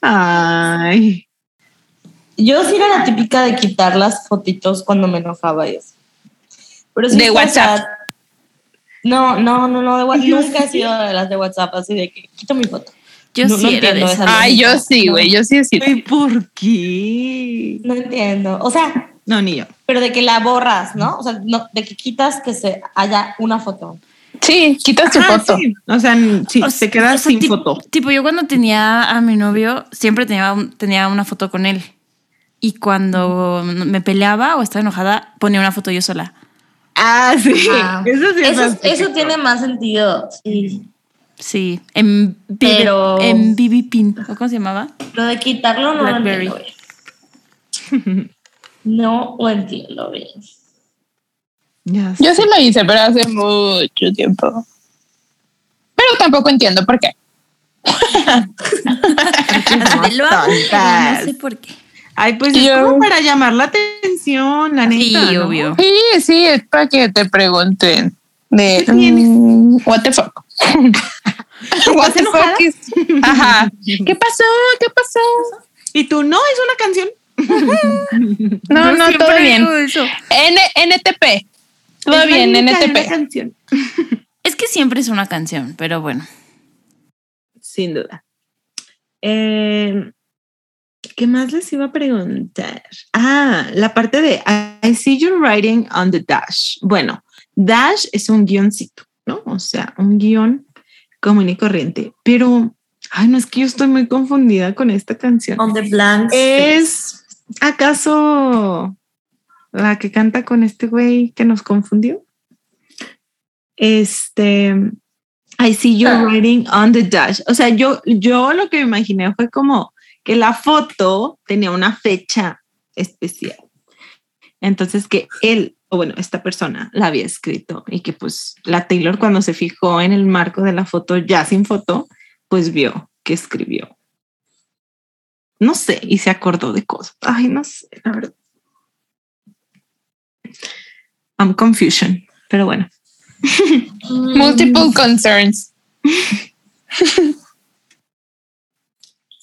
Ay. Yo sí era la típica de quitar las fotitos cuando me enojaba y eso. Pero sí De WhatsApp. No, no, no, no, de WhatsApp. Yo Nunca he sido de las de WhatsApp, así de que quito mi foto. Yo No- sí no era de entiendo esas. esa Ay, yo sí, güey, yo sí, sí. ¿Y por qué? No entiendo. O sea, No, ni yo. pero de que la borras, ¿no? O sea, no, de que quitas que se haya una foto. Sí, quitas tu Ah, foto. sí. O sea, sí, O se sea, queda o sea, sin tipo- foto. Tipo, yo cuando tenía a mi novio, siempre tenía, tenía una foto con él. Y cuando me peleaba o estaba enojada, ponía una foto yo sola. Ah, sí. Ah. Eso sí es Eso, tiene más sentido. Sí. Sí, en, Pero- en BB Pin. ¿o ¿Cómo se llamaba? Lo de quitarlo no Blackberry. No lo entiendo bien. Ya sé. Yo sí lo hice, pero hace mucho tiempo. Pero tampoco entiendo por qué. Lo hago, no sé por qué. Ay, pues es como para llamar la atención, la Sí, neta. ¿no? obvio. Sí, sí, es para que te pregunten de mm, what the fuck. what the fuck is- Ajá. ¿Qué pasó? ¿Qué pasó? Y tú, no, es una canción. No, no, todo bien. digo eso. N NTP. Todo Es bien, NTP. Es que siempre es una canción, pero bueno. Sin duda. Eh, ¿Qué más les iba a preguntar? Ah, la parte de I see you writing on the dash. Bueno, dash es un guioncito, ¿no? O sea, un guion común y corriente. Pero, ay, no es que yo estoy muy confundida con esta canción. On the blank. ¿Es acaso la que canta con este güey que nos confundió? Este, I see you Ah. writing on the dash. O sea, yo, yo lo que me imaginé fue como que la foto tenía una fecha especial. Entonces que él, o bueno, esta persona la había escrito y que pues la Taylor cuando se fijó en el marco de la foto ya sin foto, pues vio que escribió. No sé, y se acordó de cosas. Ay, no sé, la verdad. I'm confusion, pero bueno. Multiple concerns.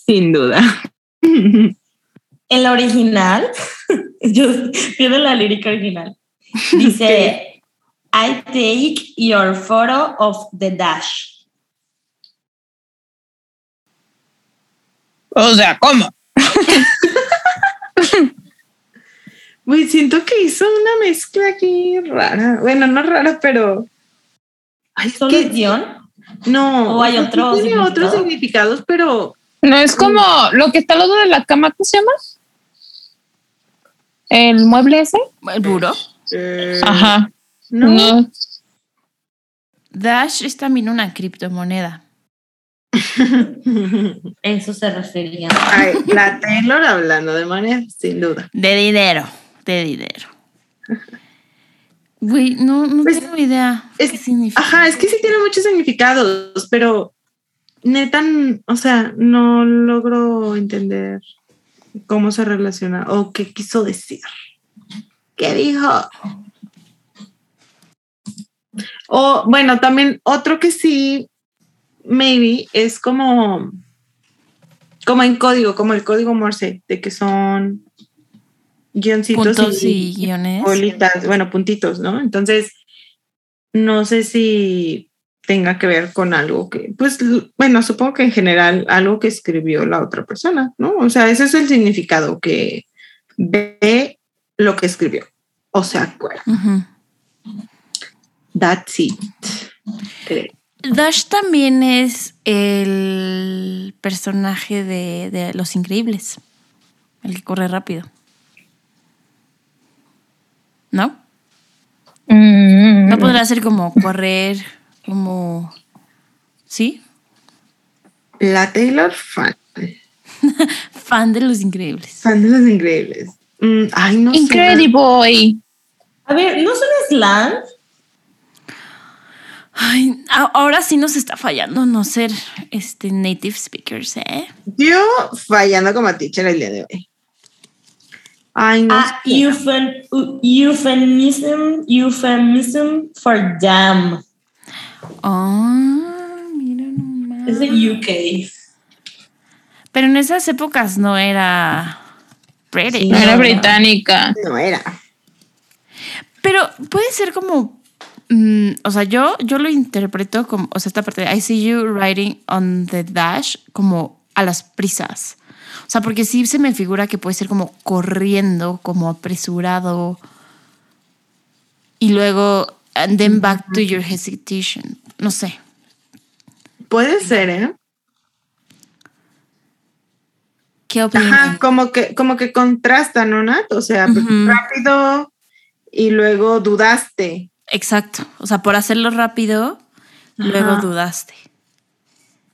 Sin duda. En la original, yo tiene la lírica original. Dice, I take your photo of the dash. O sea, ¿cómo? Güey, siento que hizo una mezcla aquí rara. Bueno, no rara, pero. Ay, es ¿Solo que- es guion? No. ¿O hay otro Tiene otros significado? significados, pero. No es como lo que está al lado de la cama, ¿cómo se llama? El mueble ese. ¿El buró? Ajá. No. No. Dash es también una criptomoneda. Eso se refería. Ay, la Taylor hablando de manera, sin duda. De dinero. De dinero. Güey, no, no Pues, tengo idea. es- ¿Qué significa? Ajá, es que sí tiene muchos significados, pero neta, o sea, no logro entender cómo se relaciona o qué quiso decir. ¿Qué dijo? O bueno, también otro que sí, maybe, es como, como en código, como el código Morse, de que son guioncitos Puntos y guiones. bolitas, bueno, puntitos, ¿no? Entonces, no sé si tenga que ver con algo que, pues, bueno, supongo que en general algo que escribió la otra persona, ¿no? O sea, ese es el significado, que ve lo que escribió, o se acuerda. That's it. creo. Dash también es el personaje de, de Los Increíbles. El que corre rápido. ¿No? Mm. No podrá ser como correr, como... ¿Sí? La Taylor fan, Fan de Los Increíbles. fan de los increíbles. Mm, ay, no sé. Incredible. A ver, ¿no son slang? Ay, ahora sí nos está fallando no ser este native speakers, ¿eh? Yo fallando como teacher el día de hoy. Ay, no. Ah, sé. euphem- eu- euphemism, euphemism for damn. Ah, mira nomás. Es de UK. Pero en esas épocas no era British. Sí, No era británica. No era. Pero puede ser como. Mm, o sea, yo, yo lo interpreto como. O sea, esta parte de I see you riding on the dash como a las prisas. O sea, porque sí se me figura que puede ser como corriendo, como apresurado. Y luego, and then back to your hesitation. No sé. Puede ser, ¿eh? ¿Qué opinan? Ajá, como que, como que contrastan, ¿no, Nat? O sea, rápido y luego dudaste. Exacto. O sea, por hacerlo rápido, luego dudaste.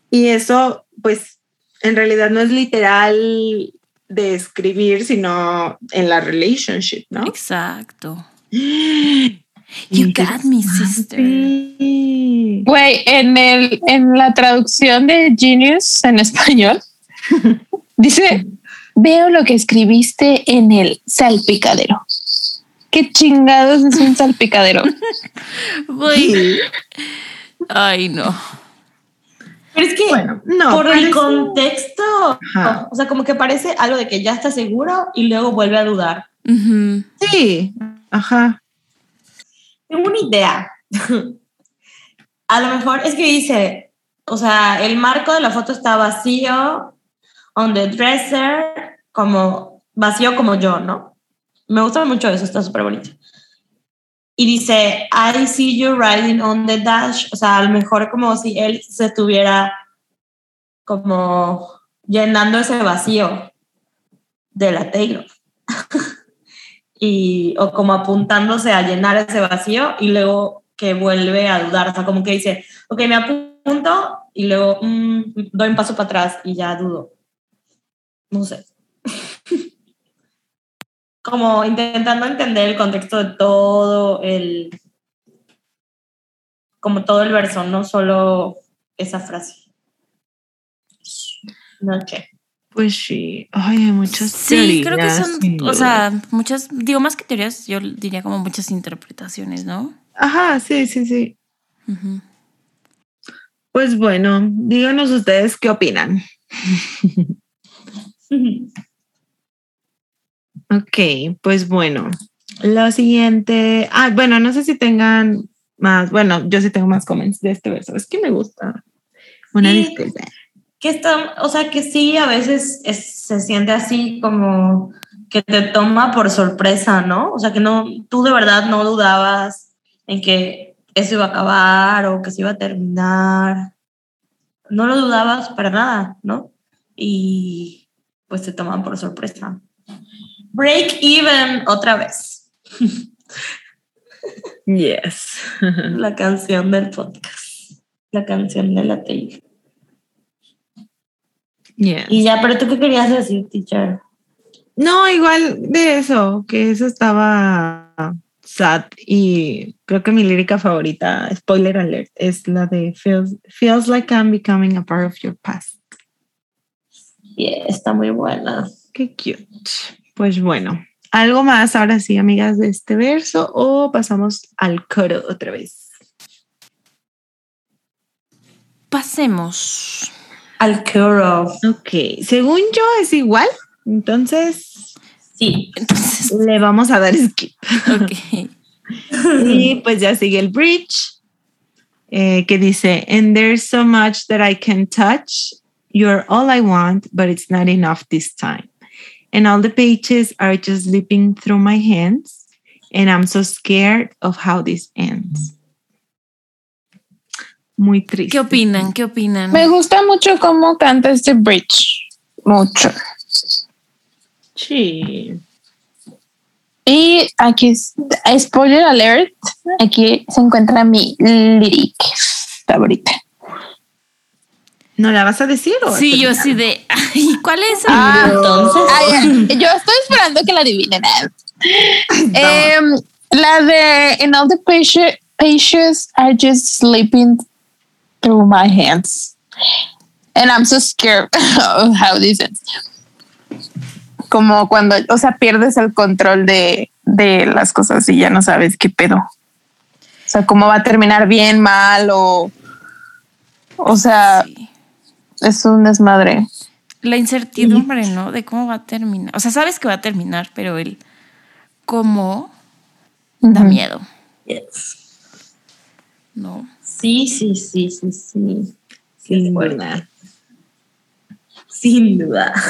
Y eso, pues, en realidad no es literal de escribir, sino en la relationship, ¿no? Exacto. You got me, sister. Güey, en, el, en la traducción de Genius en español, dice, veo lo que escribiste en el salpicadero. ¿Qué chingados es un salpicadero? Ay, no. Pero es que Bueno, no. por el contexto, Ajá. o sea, como que parece algo de que ya está seguro y luego vuelve a dudar. Sí, ajá. Tengo una idea. A lo mejor es que dice, o sea, el marco de la foto está vacío, on the dresser, como vacío como yo, ¿no? Me gusta mucho eso, está súper bonito. Y dice, I see you riding on the dash, o sea, a lo mejor como si él se estuviera como llenando ese vacío de la Taylor. y, o como apuntándose a llenar ese vacío y luego que vuelve a dudar, o sea, como que dice, ok, me apunto y luego mm, doy un paso para atrás y ya dudo. No sé. como intentando entender el contexto de todo el, como todo el verso, no solo esa frase. No sé. Pues sí. Ay, hay muchas Sí, creo que son, o sea, muchas, digo más que teorías, yo diría como muchas interpretaciones, ¿no? Ajá, sí, sí, sí. Ujú. Pues bueno, díganos ustedes qué opinan. Ok, pues bueno. Lo siguiente. Ah, bueno, no sé si tengan más. Bueno, yo sí tengo más comments de este verso. Es que me gusta. Una Sí. disculpa. que está, o sea, que sí, a veces es- se siente así como que te toma por sorpresa, ¿no? O sea, que no, tú de verdad no dudabas en que eso iba a acabar o que se iba a terminar. No lo dudabas para nada, ¿no? Y pues te toman por sorpresa. Break even otra vez. Yes. La canción del podcast. La canción de la tele. yes. Y ya, pero tú qué querías decir, teacher? No, igual de eso, que eso estaba sad y creo que mi lírica favorita, spoiler alert, es la de Feels, feels like I'm becoming a part of your past. Yeah, está muy buena. Qué cute. Pues bueno, ¿algo más ahora sí, amigas, de este verso o pasamos al coro otra vez? Pasemos. Al coro. Ok, según yo es igual, entonces Sí. Entonces, le vamos a dar skip. ok. y pues ya sigue el bridge eh, que dice, and there's so much that I can touch. You're all I want, but it's not enough this time. And all the pages are just slipping through my hands, and I'm so scared of how this ends. Muy triste. ¿Qué opinan? ¿Qué opinan? Me gusta mucho cómo canta este bridge. Mucho. Sí. Y aquí, spoiler alert, aquí se encuentra mi lyric favorita. ¿No la vas a decir? O Sí, yo sí de. ¿cuál es? Ah, Entonces, Ay, yo estoy esperando que la adivinen. Em, la de In all the page- pages are just slipping through my hands. And I'm so scared of how this ends. Como cuando, o sea, pierdes el control de, de las cosas y ya no sabes qué pedo. O sea, cómo va a terminar bien, mal o. O sea, Sí. Es un desmadre. La incertidumbre, ¿no? De cómo va a terminar. O sea, sabes que va a terminar, pero el cómo da miedo, Yes. ¿no? Sí, sí, sí, sí, sí. Sin duda. Sin duda.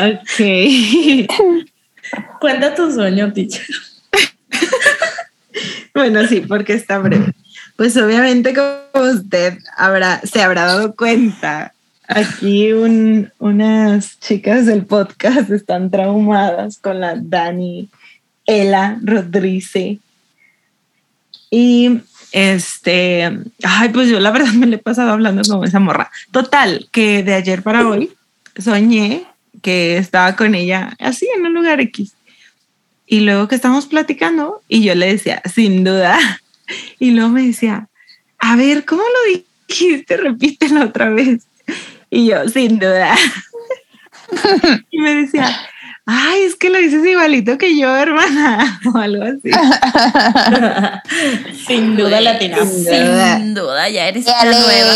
Ok. Cuenta tu sueño, teacher. Bueno, sí, porque está breve. Pues obviamente como usted habrá, se habrá dado cuenta, aquí un- unas chicas del podcast están traumadas con la Dani Ela Rodríguez. Y este, ay, pues yo la verdad me le he pasado hablando como esa morra. Total, que de ayer para hoy soñé que estaba con ella así en un lugar X. Y luego que estábamos platicando y yo le decía, sin duda. Y luego me decía, a ver, ¿cómo lo dijiste? Repítelo otra vez. Y yo, sin duda. Y me decía, ay, es que lo dices igualito que yo, hermana, o algo así. Sin duda latina. Sin duda. Sin duda, ya eres la nueva.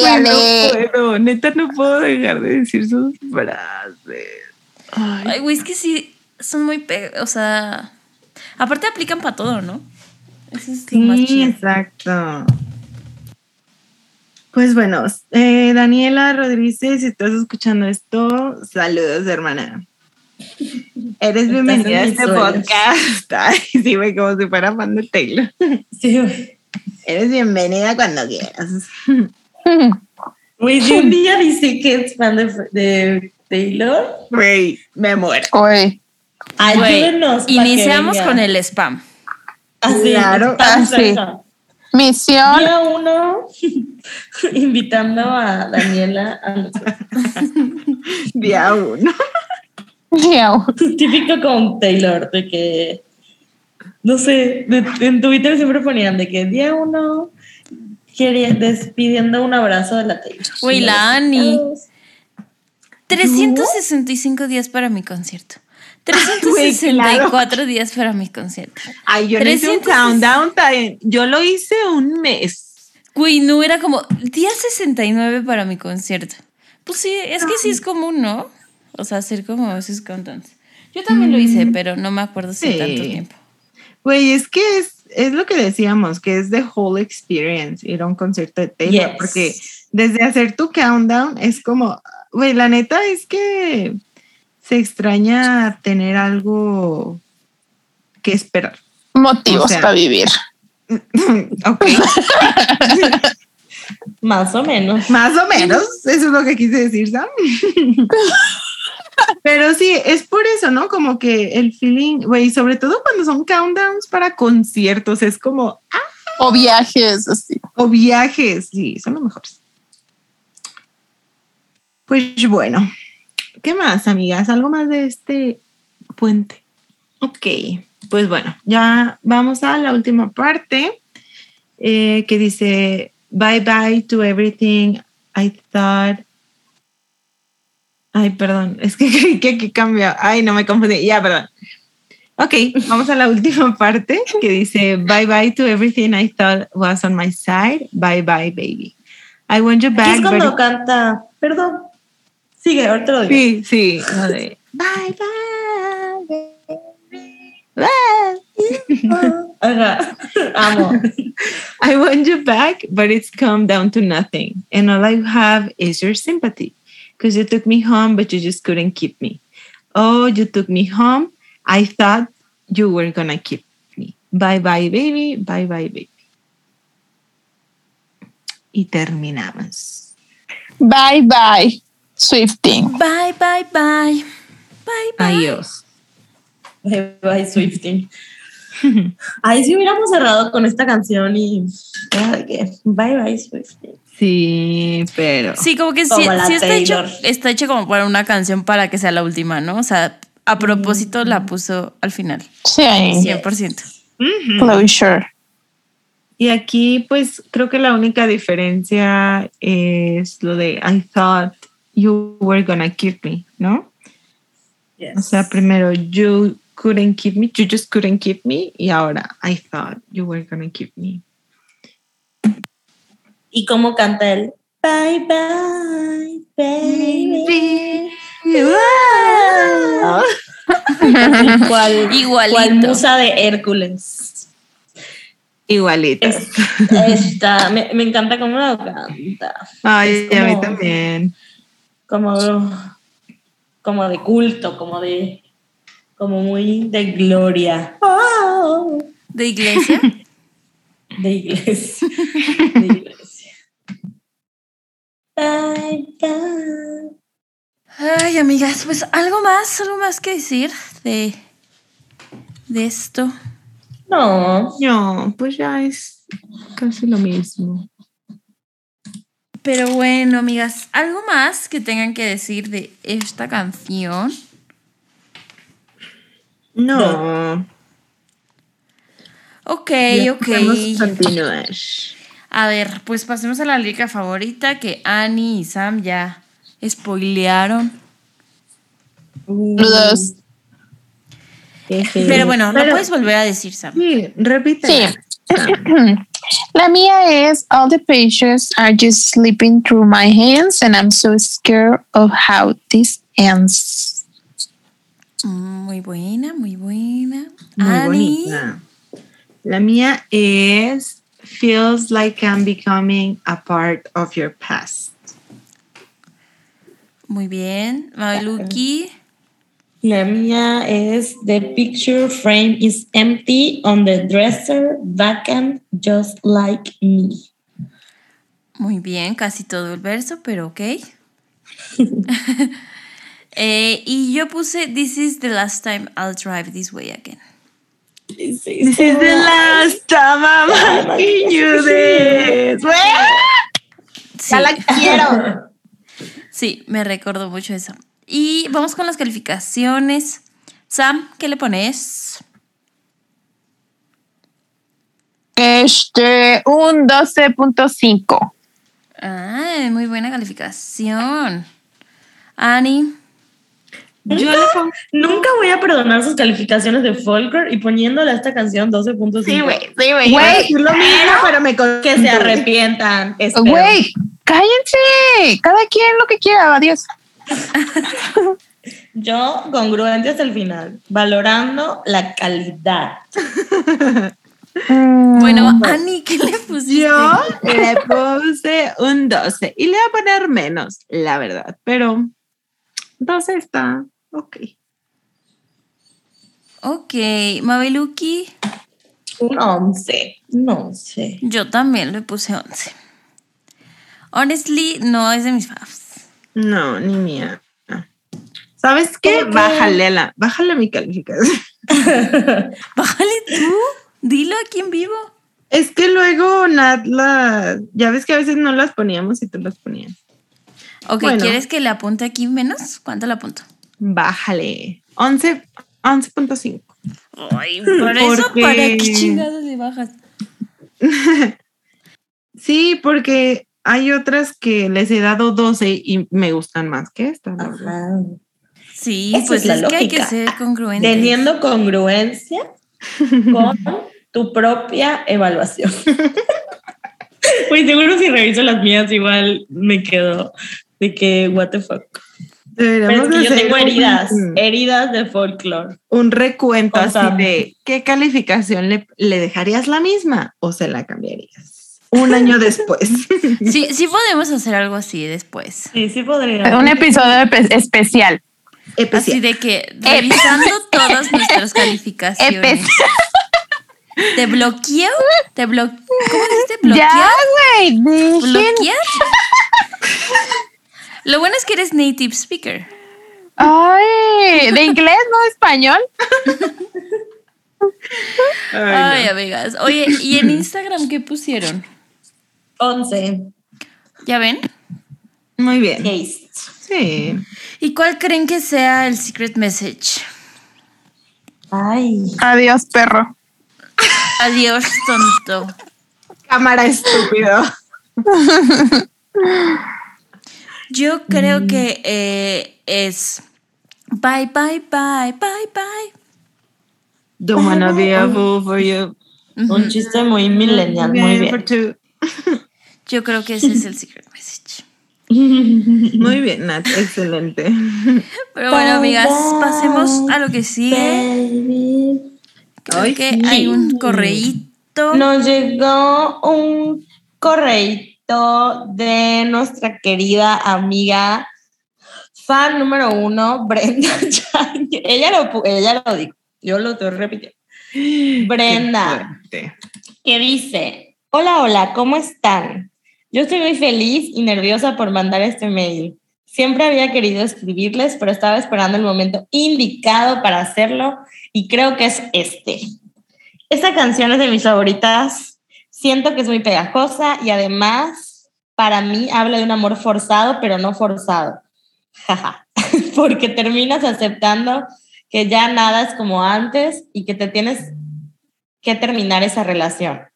Bueno, bueno, neta no puedo dejar de decir sus frases. Ay, Ay, güey, es que sí, son muy. O sea, aparte aplican para todo, ¿no? Eso es lo más Sí, chido. exacto. Pues bueno, eh, Daniela Rodríguez, si estás escuchando esto, saludos, hermana. Eres bienvenida a este sueños. podcast. Ay, sí, güey, como si fuera fan de Taylor. Sí, güey. Eres bienvenida cuando quieras. Güey, si un día dice que es fan de, de Taylor, Güey, me muero. Güey. Ayúdenos. iniciamos con el spam. Así, Claro. spam Ah. Misión. Día uno, invitando a Daniela a Día uno. Miau. típico con Taylor, de que, no sé, de- en Twitter siempre ponían de que día uno quería, despidiendo un abrazo de la Taylor. Güey, Y la Ani. adiós. 365 días para mi concierto. Güey, 364 días para mi concierto. Ay, yo no hice un 300. countdown. Yo lo hice un mes. Güey, no era como día 69 para mi concierto. Pues sí, es que sí es común, ¿no? O sea, hacer como esos countdowns. Yo también lo hice, pero no me acuerdo si Sí. tanto tiempo. Güey, es que es, es lo que decíamos, que es the whole experience ir a un concierto de Taylor, Yes. porque desde hacer tu countdown es como, güey, la neta es que se extraña tener algo que esperar. Motivos O sea, para vivir. ok, Más o menos. más o menos, eso es lo que quise decir, Sam. Pero sí, es por eso, ¿no? Como que el feeling, güey, sobre todo cuando son countdowns para conciertos, es como, O viajes, así. O viajes, sí, son los mejores. Pues bueno, ¿qué más, amigas? ¿Algo más de este puente? Ok, pues bueno, ya vamos a la última parte eh, que dice, bye bye to everything I thought. Ay, perdón, es que creí que aquí cambió. Ay, no me confundí. Ya, perdón. Ok, vamos a la última parte que dice Bye bye to everything I thought was on my side. Bye bye, baby. I want you back. es cuando canta, perdón. Sigue, ahorita lo digo. Sí, sí. lo bye bye, baby. Bye. Ajá. Amo. I want you back, but it's come down to nothing. And all I have is your sympathy. Because you took me home, but you just couldn't keep me. Oh, you took me home. I thought you were going to keep me. Bye bye, baby. Bye bye, baby. Y terminamos. Bye bye. Swifting. Bye, bye, bye. Bye, bye. Adiós. Bye bye, Swifting. Ay, si hubiéramos cerrado con esta canción y. Bye bye, Swifting. Sí, pero. Sí, como que sí, Como sí está, hecho, Taylor. está hecho como para una canción para que sea la última, ¿no? O sea, a propósito la puso al final. Sí, 100%. Ujú. closure. Y aquí, pues, creo que la única diferencia es lo de I thought you were gonna keep me, ¿no? O sea, primero, you couldn't keep me, you just couldn't keep me, y ahora, I thought you were gonna keep me. ¿Y cómo canta él? Bye, bye, baby. Wow. ¿Cuál, Igualito. cuál musa de Hércules? Igualito. Es- Esta, me, me encanta cómo lo canta. Ay, es a mí como- también. Como, como de culto, como de, como muy de gloria. Oh, ¿De iglesia? de iglesia. De iglesia. Bye, bye. Ay, amigas, pues algo más, algo más que decir de, de esto. No, No, pues ya es casi lo mismo. Pero bueno, amigas, algo más que tengan que decir de esta canción. No. Ok, Ya ok. podemos continuar. A ver, pues pasemos a la lírica favorita que Annie y Sam ya spoilearon. Saludos. Pero bueno, lo Pero- puedes volver a decir, Sam. Sí, repite. Sí. La mía es All the pages are just slipping through my hands and I'm so scared of how this ends. Muy buena, muy buena. Muy Annie. bonita. La mía es Feels like I'm becoming a part of your past. Muy bien. Mabeluki. La mía es The picture frame is empty on the dresser, vacant, just like me. Muy bien, casi todo el verso, pero ok. Eh, y yo puse This is the last time I'll drive this way again. This is the last time I'm asking you this. Sí, quiero. sí, me recordó mucho eso. Y vamos con las calificaciones. Sam, ¿qué le pones? Este, un 12.5. Ah, muy buena calificación. Annie. Yo le pongo. Nunca voy a perdonar sus calificaciones de folklore y poniéndole a esta canción 12.5. Sí, güey, sí, güey. Güey, lo mismo, pero me con- Que se arrepientan. Güey, cállense. Cada quien lo que quiera. Adiós. Yo, congruente hasta el final, valorando la calidad. Mm, Bueno, Annie, ¿qué le pusiste? Yo le puse un 12 y le voy a poner menos, la verdad, pero 12 está ok. Ok, Mabeluki. Un 11. Un 11. Yo también le puse 11. Honestly, no es de mis faves. No, ni mía. ¿Sabes qué? Bájale a la, bájale a mi calificación. Bájale tú. Dilo aquí en vivo. Es que luego Nat la, ya ves que a veces no las poníamos y tú las ponías. Ok, Bueno. ¿quieres que le apunte aquí menos? ¿Cuánto le apunto? Bájale. 11, 11.5. Ay, por eso, Porque- ¿para qué chingados le bajas? Sí, porque hay otras que les he dado 12 y me gustan más que esta. Ajá. Sí, Esa pues es la es, que hay que lógica. ser congruente. Teniendo congruencia con tu propia evaluación. Pues seguro si reviso las mías igual me quedo de que what the fuck. Pero es que yo hacer tengo un- heridas, heridas de folklore. un recuento O así de qué calificación le, le dejarías la misma o se la cambiarías un año después. Sí, sí podemos hacer algo así después. Sí, sí podría. Un episodio espe- especial. Así Especial. de que revisando todas nuestras calificaciones. Especial. ¿Te bloqueo? ¿Te blo ¿Cómo dijiste? Ya, ¿Bloquear? güey. dejen. ¿Bloquear? Lo bueno es que eres native speaker. Ay, de inglés, no de español. Ay, amigas. Oye, ¿y en Instagram qué pusieron? 11. ¿Ya ven? Muy bien. Sí. ¿Y cuál creen que sea el secret message? Ay. Adiós, perro. Adiós, tonto. Cámara estúpido. Yo creo que eh, es bye, bye, bye, bye, bye. Don't wanna be a fool for you. Un chiste muy millennial, muy bien. Yo creo que ese es el secret message. Muy bien, Nat, excelente. Pero bueno, amigas, pasemos a lo que sigue. Creo que hay un correíto. Nos llegó un correíto de nuestra querida amiga, fan número uno, Brenda. Ella lo, ella lo dijo, yo lo estoy repitiendo. Brenda, que dice, hola, hola, ¿cómo están? Yo estoy muy feliz y nerviosa por mandar este mail. Siempre había querido escribirles, pero estaba esperando el momento indicado para hacerlo y creo que es este. Esta canción es de mis favoritas. Siento que es muy pegajosa y además para mí habla de un amor forzado, pero no forzado. Jaja. Porque terminas aceptando que ya nada es como antes y que te tienes que terminar esa relación.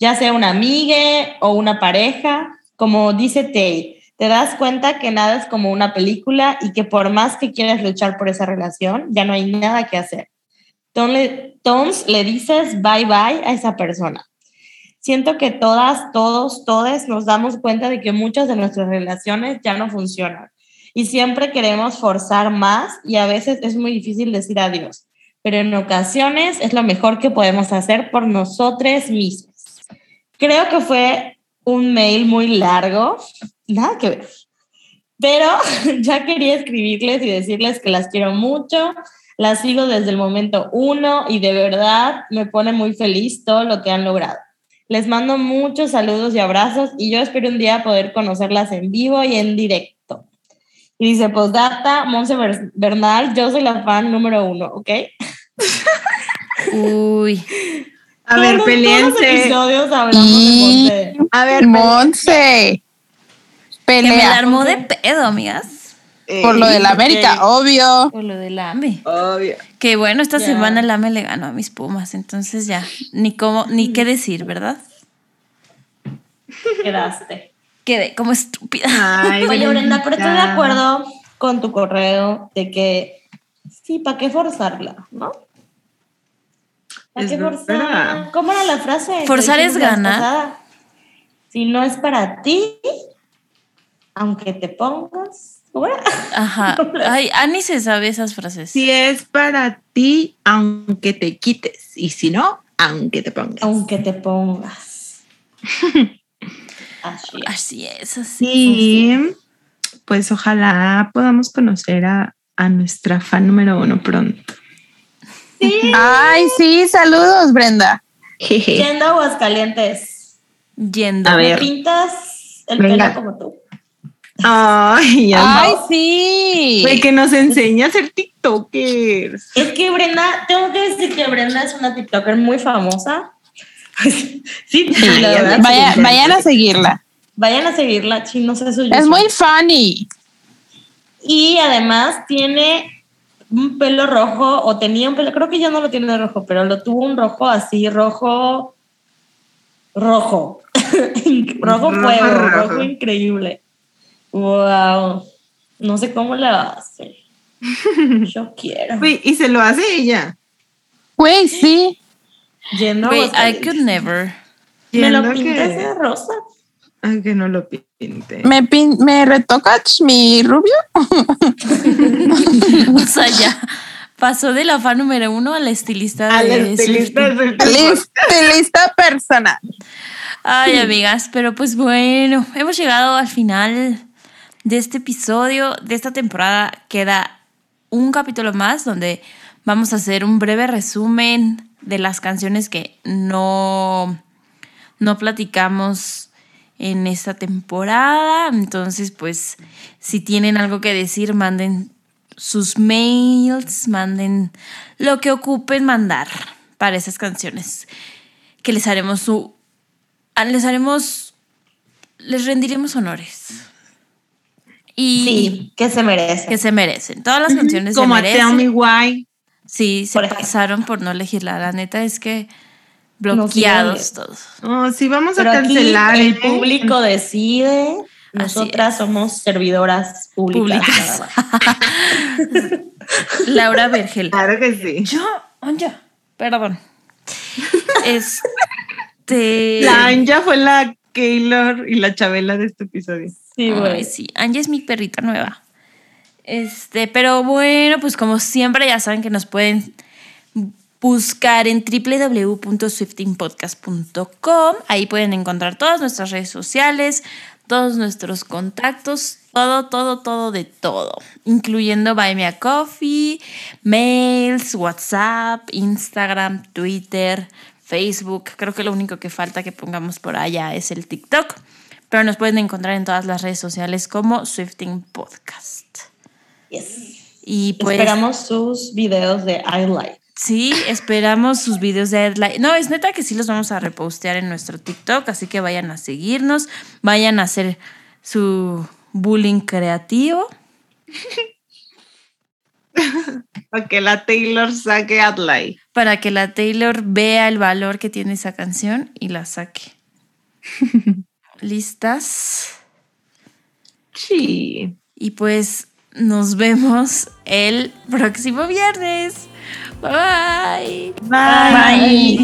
Ya sea una amiga o una pareja, como dice Tay, te das cuenta que nada es como una película y que por más que quieras luchar por esa relación, ya no hay nada que hacer. Entonces le dices bye bye a esa persona. Siento que todas, todos, todes nos damos cuenta de que muchas de nuestras relaciones ya no funcionan y siempre queremos forzar más y a veces es muy difícil decir adiós, pero en ocasiones es lo mejor que podemos hacer por nosotros mismos. Creo que fue un mail muy largo, nada que ver, pero ya quería escribirles y decirles que las quiero mucho, las sigo desde el momento uno y de verdad me pone muy feliz todo lo que han logrado. Les mando muchos saludos y abrazos y yo espero un día poder conocerlas en vivo y en directo. Y dice, postdata, Monse Ber- Bernal, yo soy la fan número uno, ¿ok? Uy. A ver, Todos- peleense. episodios hablamos de Y- Monse. A ver, Monse. Que me la Pelea armó de pedo, amigas. peleense. por lo de la América, obvio. Por lo del AME. Obvio. Que bueno, esta semana el AME le ganó a mis Pumas, entonces ya, ni cómo, ni qué decir, ¿verdad? Quedaste. Quedé como estúpida. Ay, Oye, Brenda, pero estoy de acuerdo con tu correo de que sí, ¿para qué forzarla? ¿No? ¿Para Es qué verdad. forzarla? ¿Cómo era la frase? Forzar es ganar. Si no es para ti, aunque te pongas. Ajá. Ay, Ani se sabe esas frases. Si es para ti, aunque te quites. Y si no, aunque te pongas. Aunque te pongas. Así es. Así es, así. Y pues ojalá podamos conocer a, a nuestra fan número uno pronto. Ay, sí, saludos, Brenda. Yendo a Aguascalientes. Yendo. A ¿Me ver. pintas el Venga. pelo como tú? Ay, ya Ay, no. sí. Güey, que nos enseña a ser TikTokers. Es que Brenda, tengo que decir que Brenda es una TikToker muy famosa. sí, sí, la verdad. Vaya- sí, vayan a seguirla. Vayan a seguirla, chino, sé su Es muy funny. Y además tiene un pelo rojo, o tenía un pelo, creo que ya no lo tiene de rojo, pero lo tuvo un rojo así, rojo, rojo. rojo Rojo, fuego, rojo. rojo increíble. Wow. No sé cómo lo hace. Yo quiero. Y se lo hace ella. Güey, sí. Wait, I could never. ¿Me lo pintas que- de rosa? Ay, que no lo pinte. Me, pin- me retocas mi rubio. O sea, ya pasó de la fan número uno a la estilista A la de estilista Swiftie. del- Lista, lista personal. Ay, amigas, pero pues bueno, hemos llegado al final de este episodio, de esta temporada. Queda un capítulo más donde vamos a hacer un breve resumen de las canciones que no, no platicamos en esta temporada. Entonces, pues, si tienen algo que decir, manden sus mails, manden lo que ocupen mandar para esas canciones. Que les haremos su les haremos, les rendiremos honores. Y Sí, que se merece. que se merecen. Todas las canciones Como se a Tell Me merecen. Why. Sí, se Por pasaron por no elegirla. La neta es que bloqueados todos. Oh, sí, vamos a aquí cancelar. el ¿eh? público decide. Nosotras somos servidoras públicas. Laura Vergel. Claro que sí. Yo, Anja, perdón. Este. La Anja fue la Keylor y la Chabela de este episodio. Sí, güey. sí, Anja es mi perrita nueva. Este, pero bueno, pues como siempre ya saben que nos pueden buscar en www.swiftingpodcast.com. Ahí pueden encontrar todas nuestras redes sociales, todos nuestros contactos, todo, todo, todo de todo, incluyendo Buy Me a Coffee, mails, WhatsApp, Instagram, Twitter, Facebook. Creo que lo único que falta que pongamos por allá es el TikTok, pero nos pueden encontrar en todas las redes sociales como Swifting Podcast. Yes. Y pues Esperamos sus videos de highlight. Sí, esperamos sus videos de Headlight. No, es neta que sí los vamos a repostear en nuestro TikTok, así que vayan a seguirnos, vayan a hacer su bullying creativo. Para que la Taylor saque Adlai. para que la Taylor vea el valor que tiene esa canción y la saque. ¿Listas? Sí. Y pues nos vemos el próximo viernes. Bye. Bye.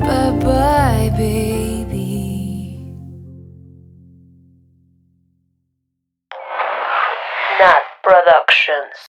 Bye bye, baby. Nat Productions.